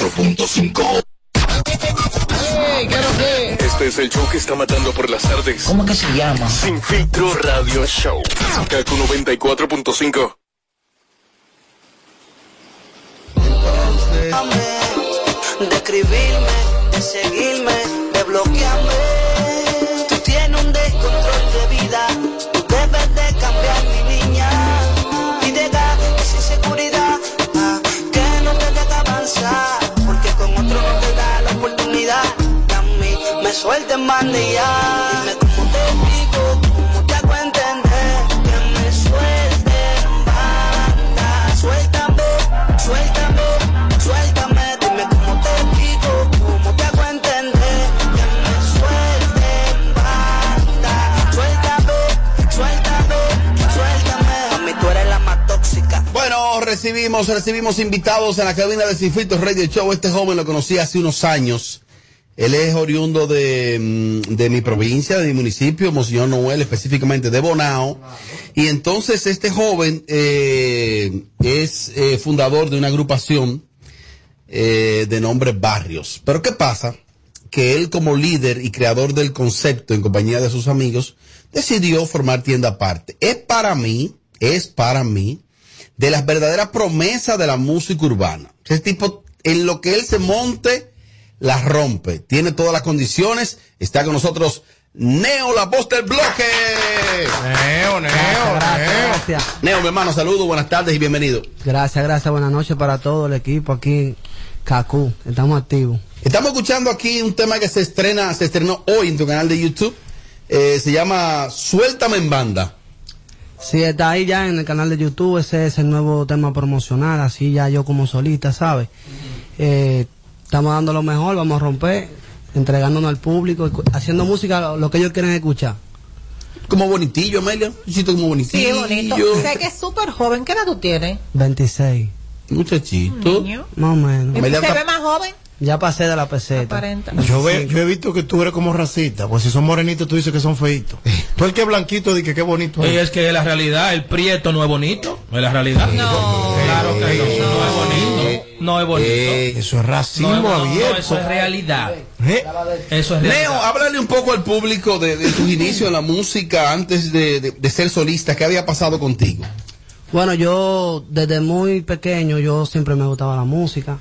94.5. Este es el show que está matando por las tardes. ¿Cómo que se llama? Sin filtro radio show. Kaku 94.5. de escribirme, de seguirme, de bloquearme. Me bandilla. Dime cómo te explico, cómo te hago entender que me banda. Suéltame, suéltame, suéltame. Dime cómo te explico, cómo te hago entender que me suelten banda. Suéltame, suéltame, suéltame. A mí tú eres la más tóxica. Bueno, recibimos, recibimos invitados en la cabina de Filtro Radio Show. Este joven lo conocí hace unos años. Él es oriundo de, mm, de mi provincia, de mi municipio, Monseñor Noel, específicamente de Bonao. Y entonces este joven eh, es eh, fundador de una agrupación eh, de nombre Barrios. Pero ¿qué pasa? Que él como líder y creador del concepto en compañía de sus amigos, decidió formar tienda aparte. Es para mí, es para mí, de las verdaderas promesas de la música urbana. Ese tipo, en lo que él se monte, la rompe. Tiene todas las condiciones. Está con nosotros Neo, la voz del bloque. Neo, Neo, Neo. Gracias. Neo, mi hermano, saludos, buenas tardes y bienvenido. Gracias, gracias. Buenas noches para todo el equipo aquí en Cacú. Estamos activos. Estamos escuchando aquí un tema que se estrena, se estrenó hoy en tu canal de YouTube. Eh, se llama Suéltame en banda. Sí, está ahí ya en el canal de YouTube. Ese es el nuevo tema promocional. Así ya yo como solita, ¿sabes? Eh, estamos dando lo mejor, vamos a romper, entregándonos al público, haciendo música lo, lo que ellos quieren escuchar. Como bonitillo, Amelia. Un chito como bonitillo. Sí, bonito. Sé que es súper joven. ¿Qué edad tú tienes? 26. Muchachito. Niño. Más o menos. ¿Y se ve más joven? Ya pasé de la peseta. Yo, ve- yo he visto que tú eres como racista, pues si son morenitos tú dices que son feitos. Tú el que es blanquito dices que qué bonito Y es. es que la realidad, el prieto no es bonito. Es la realidad. No. Claro que no. No es bonito. No es bonito. Eh, Eso es racismo No, no, no, abierto. eso es realidad. ¿Eh? Eso es Neo, realidad. háblale un poco al público de, de tus inicios en la música antes de, de- de ser solista. ¿Qué había pasado contigo? Bueno, yo desde muy pequeño yo siempre me gustaba la música.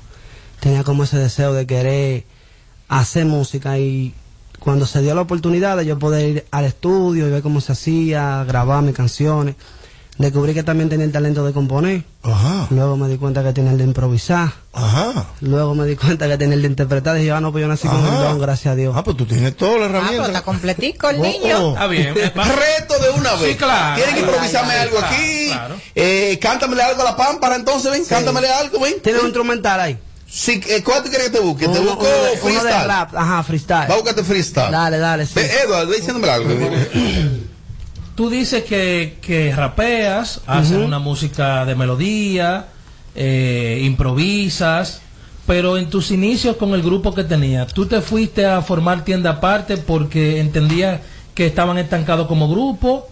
Tenía como ese deseo de querer hacer música y cuando se dio la oportunidad de yo poder ir al estudio y ver cómo se hacía, grabar mis canciones, descubrí que también tenía el talento de componer. Ajá. Luego me di cuenta que tenía el de improvisar. Ajá. Luego me di cuenta que tenía el de interpretar. Dije, ah, no, pues yo nací con el don, gracias a Dios. Ah, pues tú tienes toda la Ah, pero herramienta. está completico el Oh, niño. oh. Está bien. Reto de una vez. Sí, claro. Tienen que improvisarme Ay, ay, algo claro, aquí. claro. Eh, cántamele algo a la pámpara entonces, ven. Cántamele algo, ven. ¿Tienes un instrumental ahí? Sí, eh, ¿Cuál te quieres que te busque? Te Uno- busco uno de- uno de freestyle. rap, ajá, freestyle. Va a buscarte freestyle. Dale, dale, sí. Ve, Edward, ve diciéndome algo. Tú dices que, que rapeas, haces una música de melodía, eh, improvisas, pero en tus inicios con el grupo que tenías, ¿tú te fuiste a formar tienda aparte porque entendías que estaban estancados como grupo?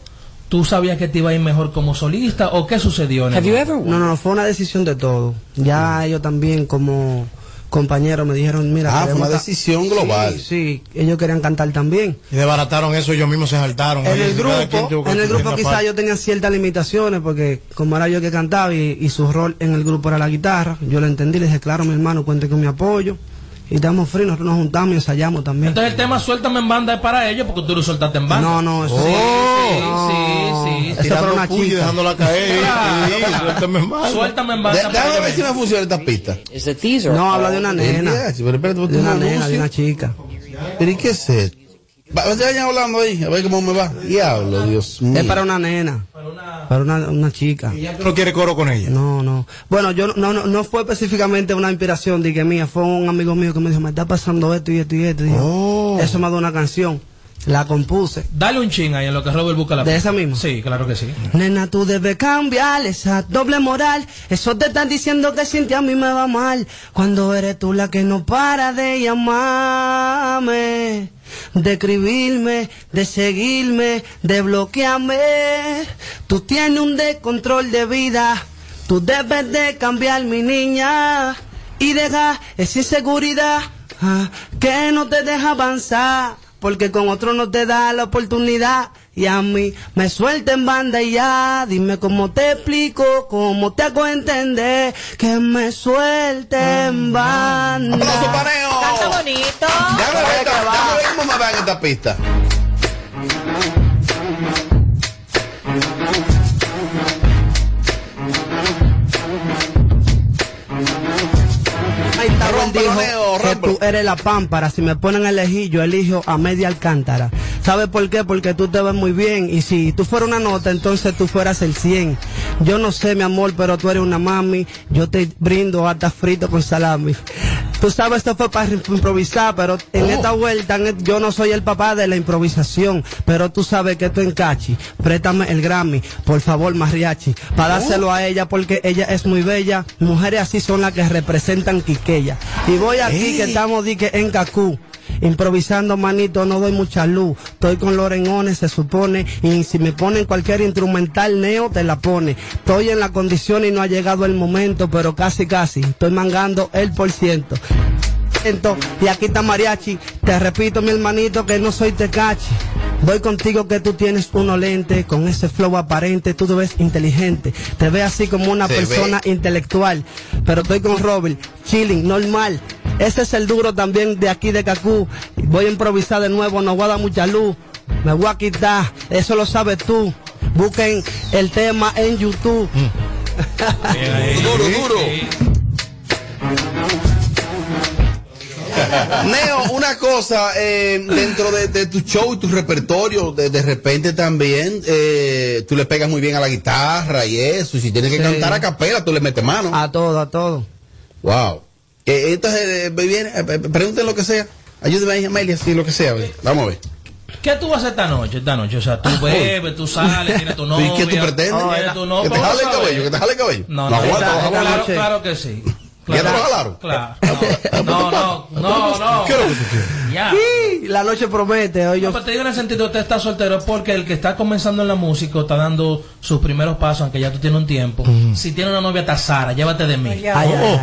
¿Tú sabías que te iba a ir mejor como solista? ¿O qué sucedió? en el- No, no, no, fue una decisión de todo. Ya ellos también como compañeros me dijeron, mira, Ah, fue una decisión global. Sí, sí, ellos querían cantar también. Y desbarataron eso, ellos mismos se saltaron. En el grupo, en el grupo quizás yo tenía ciertas limitaciones porque como era yo que cantaba y, y su rol en el grupo era la guitarra, yo lo entendí, le dije, claro, mi hermano, cuente con mi apoyo. Y estamos fríos, nosotros nos juntamos y ensayamos también. Entonces el tema Suéltame en banda es para ellos porque tú lo soltaste en banda. No, no, eso sí, no. sí, sí, sí. Fue una chica. dejándola caer. <laughs> Sí, suéltame en banda. Suéltame en banda. para Déjame ver si me funciona esta pista. No, habla de una nena. Espérate, tú De una nena, de una chica. ¿Pero y qué es esto? Va, vayan hablando ahí, a ver cómo me va. Diablo, Dios mío. Es para una nena. Para una, una chica. ¿Tú no quieres coro con ella? No, no. Bueno, yo no, no, no fue específicamente una inspiración de que mía, fue un amigo mío que me dijo, me está pasando esto y esto y esto. Y yo, Eso me da una canción. La compuse. Dale un ching ahí en lo que Robert busca la ¿De esa misma? Sí, claro que sí. Nena, tú debes cambiar esa doble moral. Eso te están diciendo que sin ti a mí me va mal. Cuando eres tú la que no para de llamarme, de escribirme, de seguirme, de bloquearme. Tú tienes un descontrol de vida. Tú debes de cambiar, mi niña, y dejar esa inseguridad ah, que no te deja avanzar. Porque con otro no te da la oportunidad. Y a mí me suelta en banda y ya. Dime cómo te explico, cómo te hago entender. Que me suelte en banda. ¡Aplauso para Neo! Canta bonito. Déjame ver, déjame ver cómo me va en esta pista. Rómpelo, dijo Neo, tú eres la pámpara. Si me ponen a elegir, yo elijo a media alcántara. ¿Sabes por qué? Porque tú te ves muy bien. Y si tú fueras una nota, entonces tú fueras el 100. Yo no sé, mi amor, pero tú eres una mami. Yo te brindo hasta frito con salami. Tú sabes, esto fue para improvisar, pero en esta vuelta yo no soy el papá de la improvisación. Pero tú sabes que esto encachi. Préstame el Grammy, por favor, mariachi. Para dárselo a ella porque ella es muy bella. Mujeres así son las que representan Quiqueya. Y voy aquí que estamos di que en Cacú. Improvisando manito, no doy mucha luz. Estoy con Lorenones, se supone. Y si me ponen cualquier instrumental neo, te la pone. Estoy en la condición y no ha llegado el momento, pero casi casi. Estoy mangando el por ciento. Y aquí está Mariachi. Te repito, mi hermanito, que no soy tecachi. Doy contigo que tú tienes uno lente, con ese flow aparente, tú te ves inteligente. Te ves así como una Se persona intelectual. Pero estoy con Robert, chilling, normal. Ese es el duro también de aquí de Cacú. Voy a improvisar de nuevo, no voy a dar mucha luz. Me voy a quitar, eso lo sabes tú. Busquen el tema en YouTube. Duro, duro. <laughs> Neo, una cosa, eh, dentro de, de tu show y tu repertorio, de, de repente también, eh, tú le pegas muy bien a la guitarra y eso, y si tienes que Sí. cantar a capela, tú le metes mano. A todo, a todo. Wow. Eh, entonces, eh, viene, eh, pregunten lo que sea. Ayúdeme ahí, Amelia, si lo que sea. Vamos a ver. ¿Qué tú vas a hacer esta noche? Esta noche, o sea, tú bebes, tú sales, tienes tu novia. <laughs> ¿Y qué tú pretendes? tienes tu novia, ¿Que te ¿cómo jale el cabello? ¿Que te jale el cabello? No, No no, aguanta, claro, a claro que sí. ¿Ya te Claro, lo jalaron? Claro. <laughs> No, no, no, no. ¿Qué es lo que tú quieres? Ya. Sí, la noche promete. Hoy No, yo... pero te digo en el sentido, usted está soltero es porque el que está comenzando en la música o está dando sus primeros pasos, aunque ya tú tienes un tiempo. Si tiene una novia tazara, llévate de mí.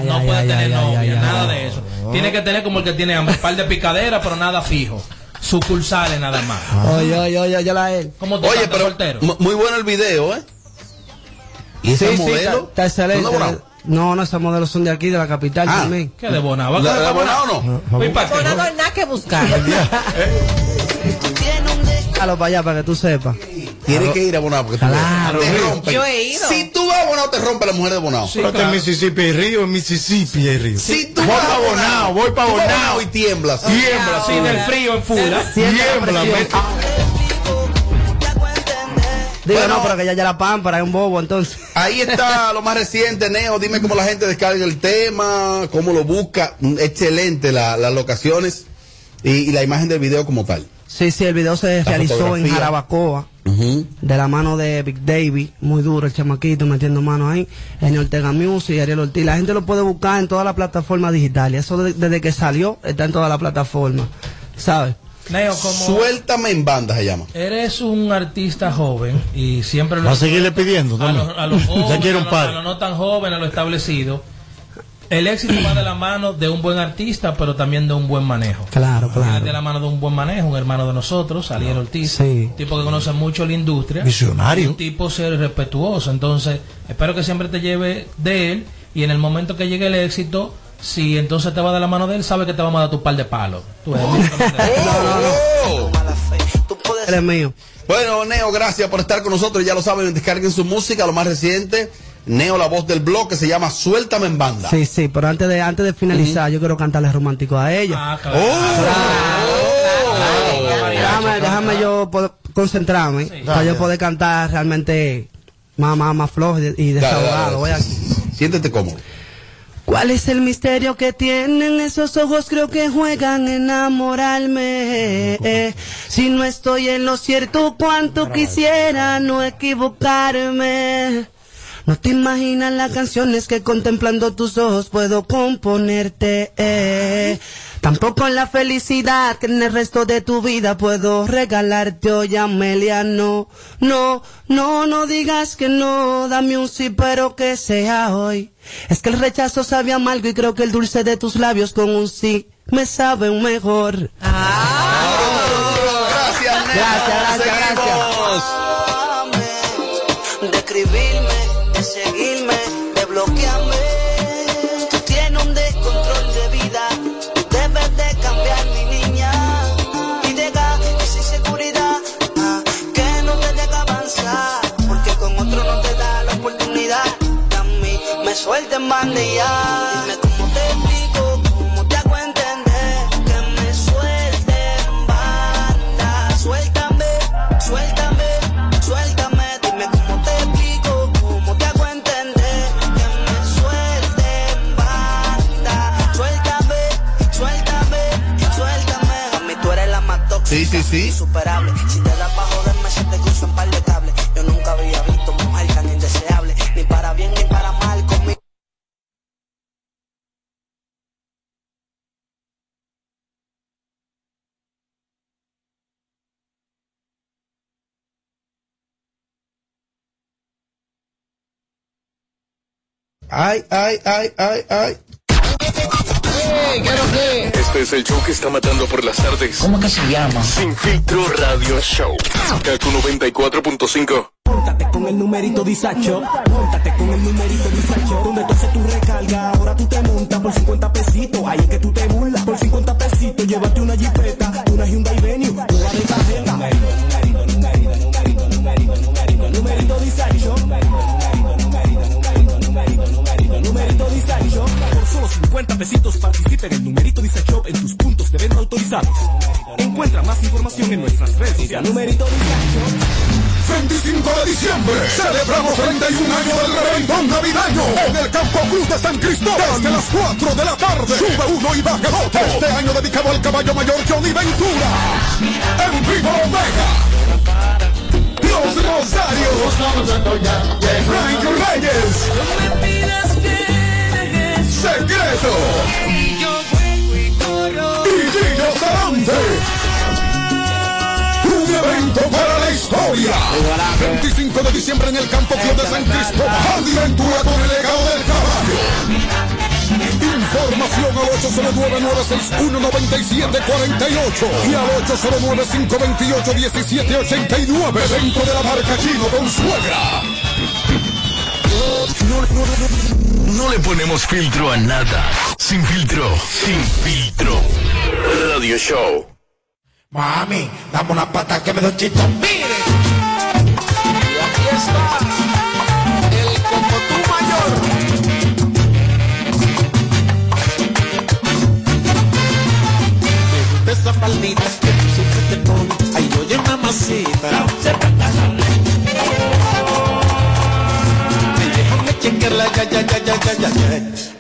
No puede tener novia, nada de eso. Tiene que tener como el que tiene hambre, un par de picaderas, pero nada fijo. Sucursales nada más. Oye, oye, oye, ya la él. ¿Cómo tú Oye, estás pero soltero? mu- muy bueno el video, ¿eh? ¿Y ese Sí, sí, modelo? está, está excelente. ¿Dónde Bonao? No, no, esos modelos son de aquí, de la capital Ah. también. ¿Qué de Bonao? ¿La- la Bonao no? Pa' qué. Bueno, no hay nada que buscar. <laughs> Déjalo para allá para que tú sepas. Tienes que ir a Bonao porque tú Claro. te rompe. Yo he ido. Si tú vas a Bonao, te rompe la mujer de Bonao. Pero que en Mississippi hay río, en Mississippi hay río. Si tú voy vas para Bonao, voy para a Bonao. y tiemblas. Tiembla, Sí, del frío en fuga. Tiembla, me- Digo, Bueno. no, pero que ya ya la pámpara es un bobo, entonces. Ahí está <laughs> lo más reciente, Neo. Dime cómo la gente descarga el tema, cómo lo busca. Mm, Excelente la- las locaciones y, y la imagen del video como tal. Sí, sí, el video se La realizó en. Jarabacoa, de la mano de Big Davy, muy duro el chamaquito metiendo manos ahí, en Ortega Music Ariel Ortiz. La gente lo puede buscar en todas las plataformas digitales. Eso de- desde que salió está en todas las plataformas, ¿sabes? Neo, como Suéltame en banda se llama. eres un artista joven y siempre lo Va a seguirle pidiendo a los, a los <laughs> jóvenes, Ya quiero a los- par. a los no tan jóvenes, a lo establecido. El éxito va de la mano de un buen artista, pero también de un buen manejo. Claro, claro. de la mano de un buen manejo, un hermano de nosotros, Ariel Ortiz, Sí. un tipo que conoce mucho la industria, Visionario. un tipo ser respetuoso. Entonces, espero que siempre te lleve de él y en el momento que llegue el éxito, si entonces te va de la mano de él, sabe que te vamos a dar tu par de palos. Tú ves, <laughs> Oh. Él es mío. Bueno, Neo, gracias por estar con nosotros. Ya lo saben, descarguen su música, lo más reciente. Neo, la voz del blog, que se llama Suéltame en banda. Sí, sí, pero antes de antes de finalizar, yo quiero cantarle romántico a ella. Ah, claro. Déjame, déjame yo concentrarme para yo poder cantar realmente más, más, más flojo y Dale, dale, desahogado. Voy dale. aquí. Siéntete cómodo. ¿Cuál es el misterio que tienen esos ojos? Creo que juegan a enamorarme. Eh, Si no estoy en lo cierto, cuánto quisiera no equivocarme. No te imaginas las canciones que contemplando tus ojos puedo componerte. eh. Tampoco la felicidad que en el resto de tu vida puedo regalarte hoy, Amelia. No, no, no, no digas que no. Dame un sí, pero que sea hoy. Es que el rechazo sabe amargo y creo que el dulce de tus labios con un sí me sabe mejor. Gracias, Neo. Gracias, gracias, suelten bandilla. Dime cómo te explico, cómo te hago entender que me suelten banda. Suéltame, suéltame, suéltame. Dime cómo te explico, cómo te hago entender que me suelten banda. Suéltame, suéltame, suéltame. A mí tú eres la más tóxica, Sí, sí, sí. insuperable. Si te Ay, ay, ay, ay, ay. Este es el show que está matando por las tardes. ¿Cómo que se llama? Sin filtro radio show. Kaku 94.5. Móntate con el numerito disacho. Móntate con el numerito disacho. Donde tú haces tu recarga, ahora tú te montas por 50 pesitos. Ahí es que tú te burlas. Por 50 pesitos, llévate una jipeta, Cruz de San Cristóbal. Desde las 4 de la tarde. Sube uno y baja el otro. Este año dedicado al caballo mayor Johnny Ventura. En vivo Omega. Los Rosarios. Frank Reyes. No me pidas Secreto. Y yo vuelvo y corro. Y Gillo Salante. Evento para la historia. 25 de diciembre en el Campo Club de San Cristóbal. Aventura con el legado del caballo. Información al 809-961-9748 y al 809-528-1789 dentro de la marca Chino con suegra. No le ponemos filtro a nada. Sin filtro, sin filtro. Radio Show. Mami, dame una pata que me un chito. Mire. Y aquí está el Cocotú Mayor. Me gusta esa faldita que tú siempre te pones. Ay, oye, mamacita. Déjame chequearla, ya, ya, ya, ya, ya, ya,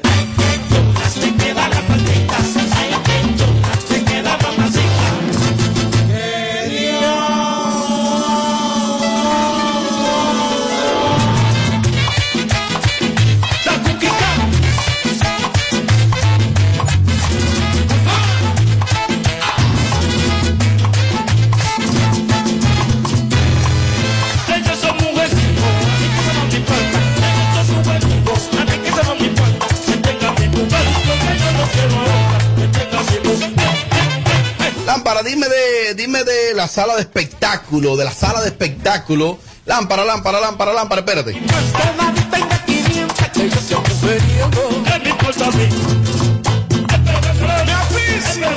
dime de, dime de la sala de espectáculo, de la sala de espectáculo. Lámpara, lámpara, lámpara, lámpara, espérate. Que nadie tenga 500, que yo sea mujeriego. ¿Qué me importa a mí? Me aficio,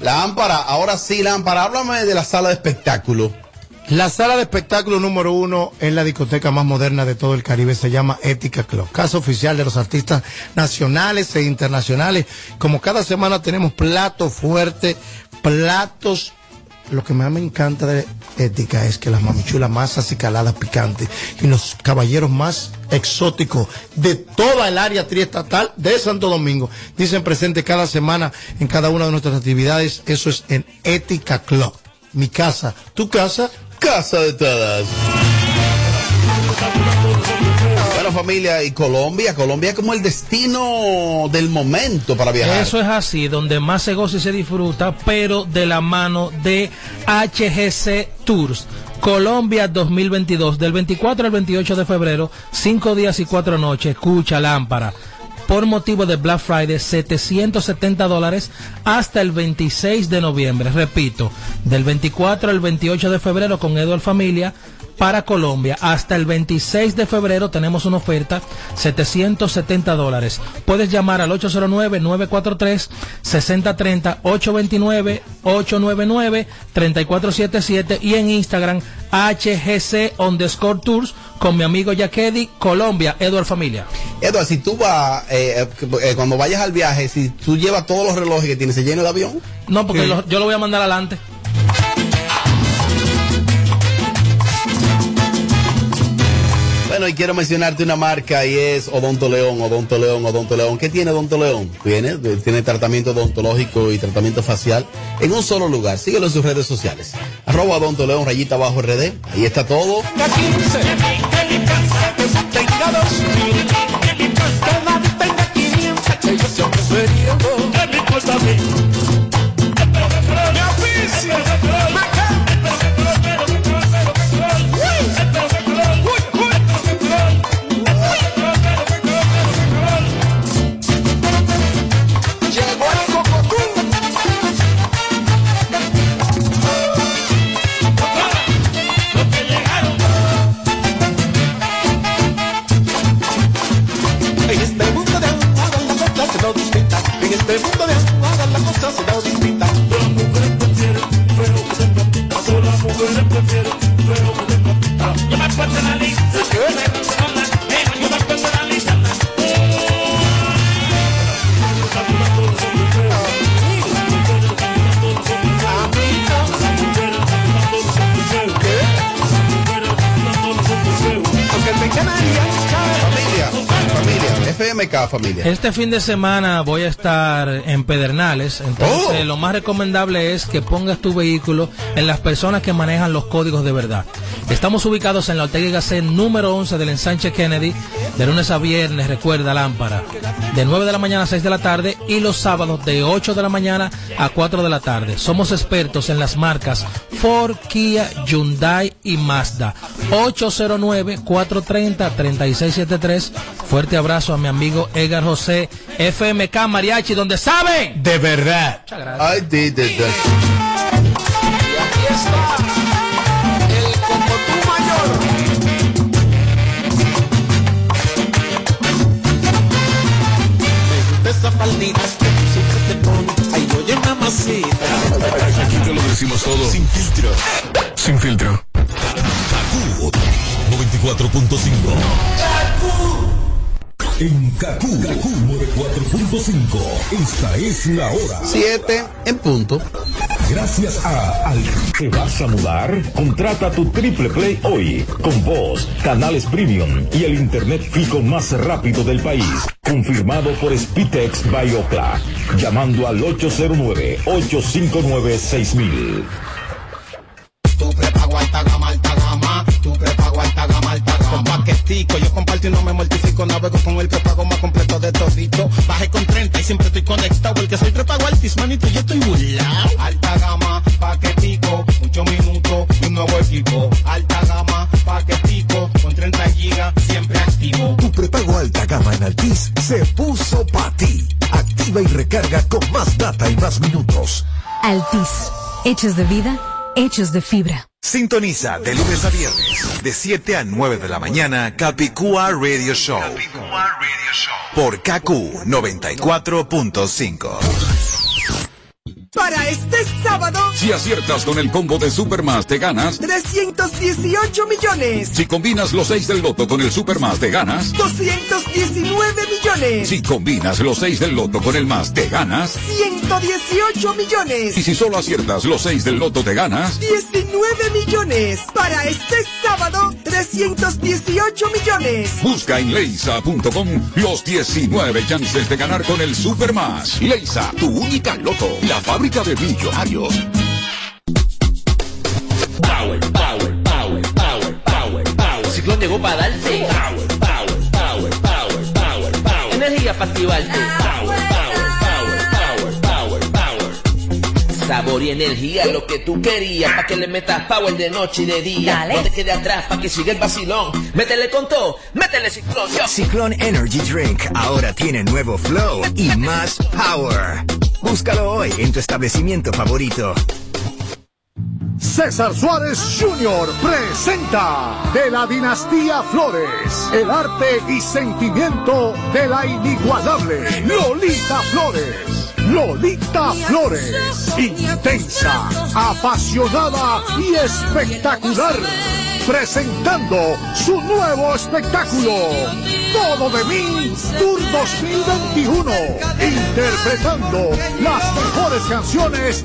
Lámpara, ahora sí, lámpara, háblame de la sala de espectáculo. La sala de espectáculo número uno es la discoteca más moderna de todo el Caribe. Se llama Ética Club. Casa oficial de los artistas nacionales e internacionales. Como cada semana tenemos platos fuertes, platos. Lo que más me encanta de Ética es que las mamichulas más acicaladas, picantes y los caballeros más exóticos de toda el área triestatal de Santo Domingo dicen presente cada semana en cada una de nuestras actividades. Eso es en Ética Club. Mi casa, tu casa, casa de todas. Bueno, familia, y Colombia, Colombia es como el destino del momento para viajar. Eso es así, donde más se goza y se disfruta, pero de la mano de HGC Tours. Colombia 2022, del 24 al 28 de febrero, cinco días y cuatro noches, escucha lámpara. Por motivo de Black Friday, 770 dólares hasta el 26 de noviembre. Repito, del 24 al 28 de febrero con Eduard Familia, para Colombia. Hasta el 26 de febrero tenemos una oferta, 770 dólares. Puedes llamar al 809-943-6030, 829-899-3477 y en Instagram HGC underscore tours con mi amigo Yakedi, Colombia, Eduard Familia. Eduardo, si tú vas, eh, eh, cuando vayas al viaje, si tú llevas todos los relojes que tienes, ¿se llena el avión? No, porque lo- yo lo voy a mandar adelante. Y quiero mencionarte una marca y es Odonto León, Odonto León, Odonto León. ¿Qué tiene Odonto León? Tiene, tiene tratamiento odontológico y tratamiento facial en un solo lugar. Síguelo en sus redes sociales. Arroba Odonto León, rayita abajo RD. Ahí está todo. Familia? Este fin de semana voy a estar en Pedernales, entonces Oh. lo más recomendable es que pongas tu vehículo en las personas que manejan los códigos de verdad. Estamos ubicados en la Ortega y Gasset número 11 del ensanche Kennedy, de lunes a viernes, recuerda lámpara, de 9 de la mañana a 6 de la tarde y los sábados de 8 de la mañana a 4 de la tarde. Somos expertos en las marcas Ford, Kia, Hyundai y Mazda. 809-430-3673. Fuerte abrazo a mi amigo Edgar José, FMK Mariachi, donde sabe. De verdad. I did it. Y aquí está todo sin filtro. Sin filtro. 94.5. En Kaku, 94.5. Esta es la hora. 7 en punto. Gracias a Al. ¿Te vas a mudar? Contrata tu triple play hoy. Con voz, canales premium y el internet fijo más rápido del país. Confirmado por Spitex by Ocla. Llamando al 809-859-6000. Tu prepago alta gama, alta gama. Tu prepago alta gama, alta gama. Con paquetico, yo comparto y no me mortifico. Navego con el prepago más completo de todito. Bajé con 30 y siempre estoy conectado. Porque soy prepago altis, manito, yo estoy burlao. Alta gama, paquetico, muchos minutos y un nuevo equipo. Alta gama, paquetico, con 30 gigas, alta gama en Altis se puso para ti. Activa y recarga con más data y más minutos. Altis, hechos de vida, hechos de fibra. Sintoniza de lunes a viernes, de 7 a 9 de la mañana, Capicúa Radio Show. Por KQ 94.5. Para este sábado, Si aciertas con el combo de Supermas, te ganas. 318 millones, Si combinas los 6 del loto con el Supermas, te ganas. 219 millones, Si combinas los 6 del loto con el más, te ganas. 118 millones, Y si solo aciertas los 6 del loto, te ganas. 19 millones. Para este sábado, 318 millones. Busca en leisa.com los 19 chances de ganar con el Supermas. Leisa, tu única loto. La fábrica de millonarios. Power, power, power, power, power, power. Ciclón llegó para darte. Power, power, power, power, power, power. Energía para activarte. Power, power, power, power, power, power. Sabor y energía, lo que tú querías, para que le metas power de noche y de día. Dale. No te quede atrás, para que siga el vacilón. Métele con todo, métele ciclón. yo. Ciclón Energy Drink ahora tiene nuevo flow y más power. Búscalo hoy en tu establecimiento favorito. César Suárez Jr. presenta de la dinastía Flores el arte y sentimiento de la inigualable Lolita Flores. Lolita Flores, intensa, apasionada y espectacular, presentando su nuevo espectáculo. Todo de mí, Tour 2021, interpretando las mejores canciones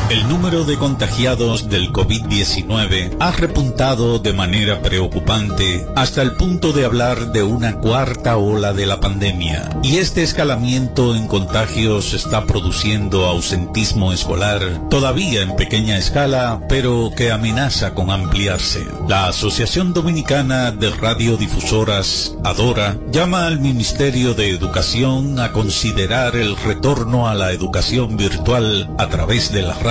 El número de contagiados del COVID-19 ha repuntado de manera preocupante hasta el punto de hablar de una cuarta ola de la pandemia. Y este escalamiento en contagios está produciendo ausentismo escolar, todavía en pequeña escala, pero que amenaza con ampliarse. La Asociación Dominicana de Radiodifusoras, Adora, llama al Ministerio de Educación a considerar el retorno a la educación virtual a través de la radio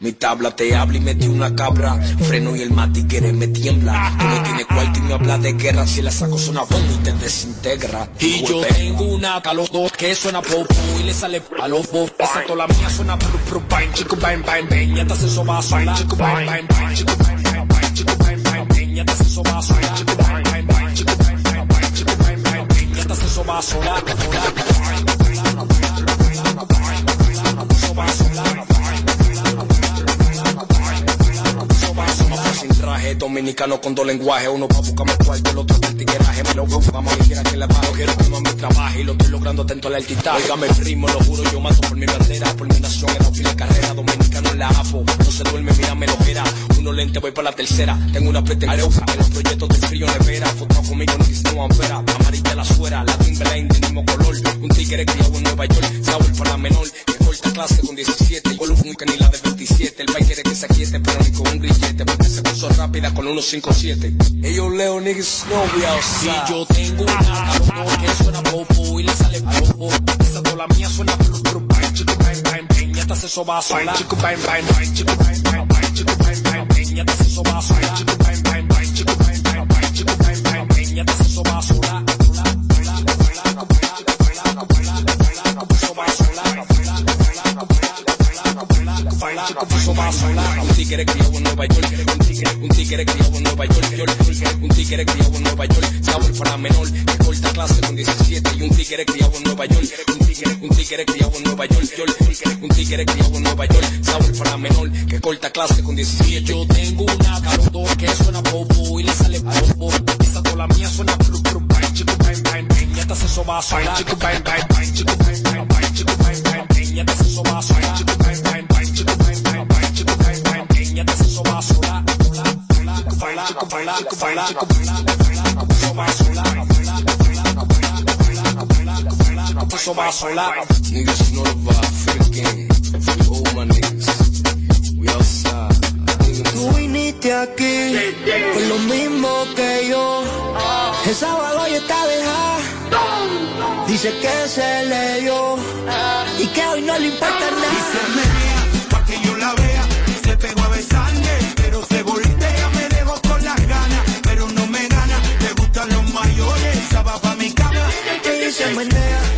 Mi tabla te habla y metí una cabra. Freno y el matiquere me tiembla. Tú no tienes cuarto y me habla de guerra. Si la saco suena bomba y te desintegra. Y yo tengo una dos que suena popo y le sale a los dos. Esa toda la mía suena pru pru bang, chico bang bang bang. Ya te hace soba sola. Chico bang bang bang, chico bang bang bang, chico bang bang bang. Ya te hace soba sola. Chico bang bang bang, chico bang bang bang, chico bang bang bang. Ya te hace soba sola. Sin traje dominicano con dos lenguajes, uno pa' buscarme cuarto, el otro para tigueraje, me lo busco, vamos a quiera que le bajo, quiero que no me trabaje y lo estoy logrando atento al altitaje. Óigame primo, lo juro, yo mato por mi bandera, por mi nación, en la fila carrera, dominicano en la APO, no se duerme, mírame lo era, uno lente, voy para la tercera, tengo una pretensión, en los proyectos del frío nevera, foto conmigo, no no ampera, amarilla la suera, la Timberline del mismo color, un tigre criado en Nueva York, sabor para la menor, que corta clase con 17, igual un que ni la de 27, el país quiere que se aquiete, pero ni con un grillete, porque se puso rápida con 157. Ellos leo niggas no we outside. Y yo tengo una cabrón que suena popo y le sale popo. Esa toda la mía suena pru bang, chico bang bang bang. Ya te hace soba sola. Chico bang bang bang, chico bang bang bang, chico bang hace soba sola. Chico bang bang bang, chico bang bang bang, chico bang soba. Chico puso más. Un tigre criado en Nueva York. Un tigre, criado en Nueva York. Un tigre criado en Nueva York. Sabor para menor. Que corta clase con 17. Y un tigre criado en Nueva York. Un tigre, criado en Nueva York. Un tigre criado en Nueva York. Sabor para menor. Que corta clase con 17. Yo tengo una caroto que suena popo y le sale popo. Esa toda la mía suena. Chico bang bang bang. Ya te hace soba sola. Chico bang bang bang. Chico bang bang bang. Chico bang bang bang. Ya te hace soba sola. Chico bang bang bang. Chico bang bang bang. Chico bang bang bang. Ya te hace soba sola. Chico baila, chico baila, chico baila, chico baila, soba sola. Chico soba sola. Niggas know the vibe, feel the game. Free all my niggas. We outside. Tú viniste aquí con lo mismo que yo. El sábado ya está dejada. Dice que se le dio y que hoy no le importa nada. pa' que yo la vea. Se pegó a besarme, pero se voltea. Me dejó con las ganas, pero no me gana. Le gustan los mayores, esa va pa' mi cama. Y se menea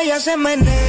ella se menea,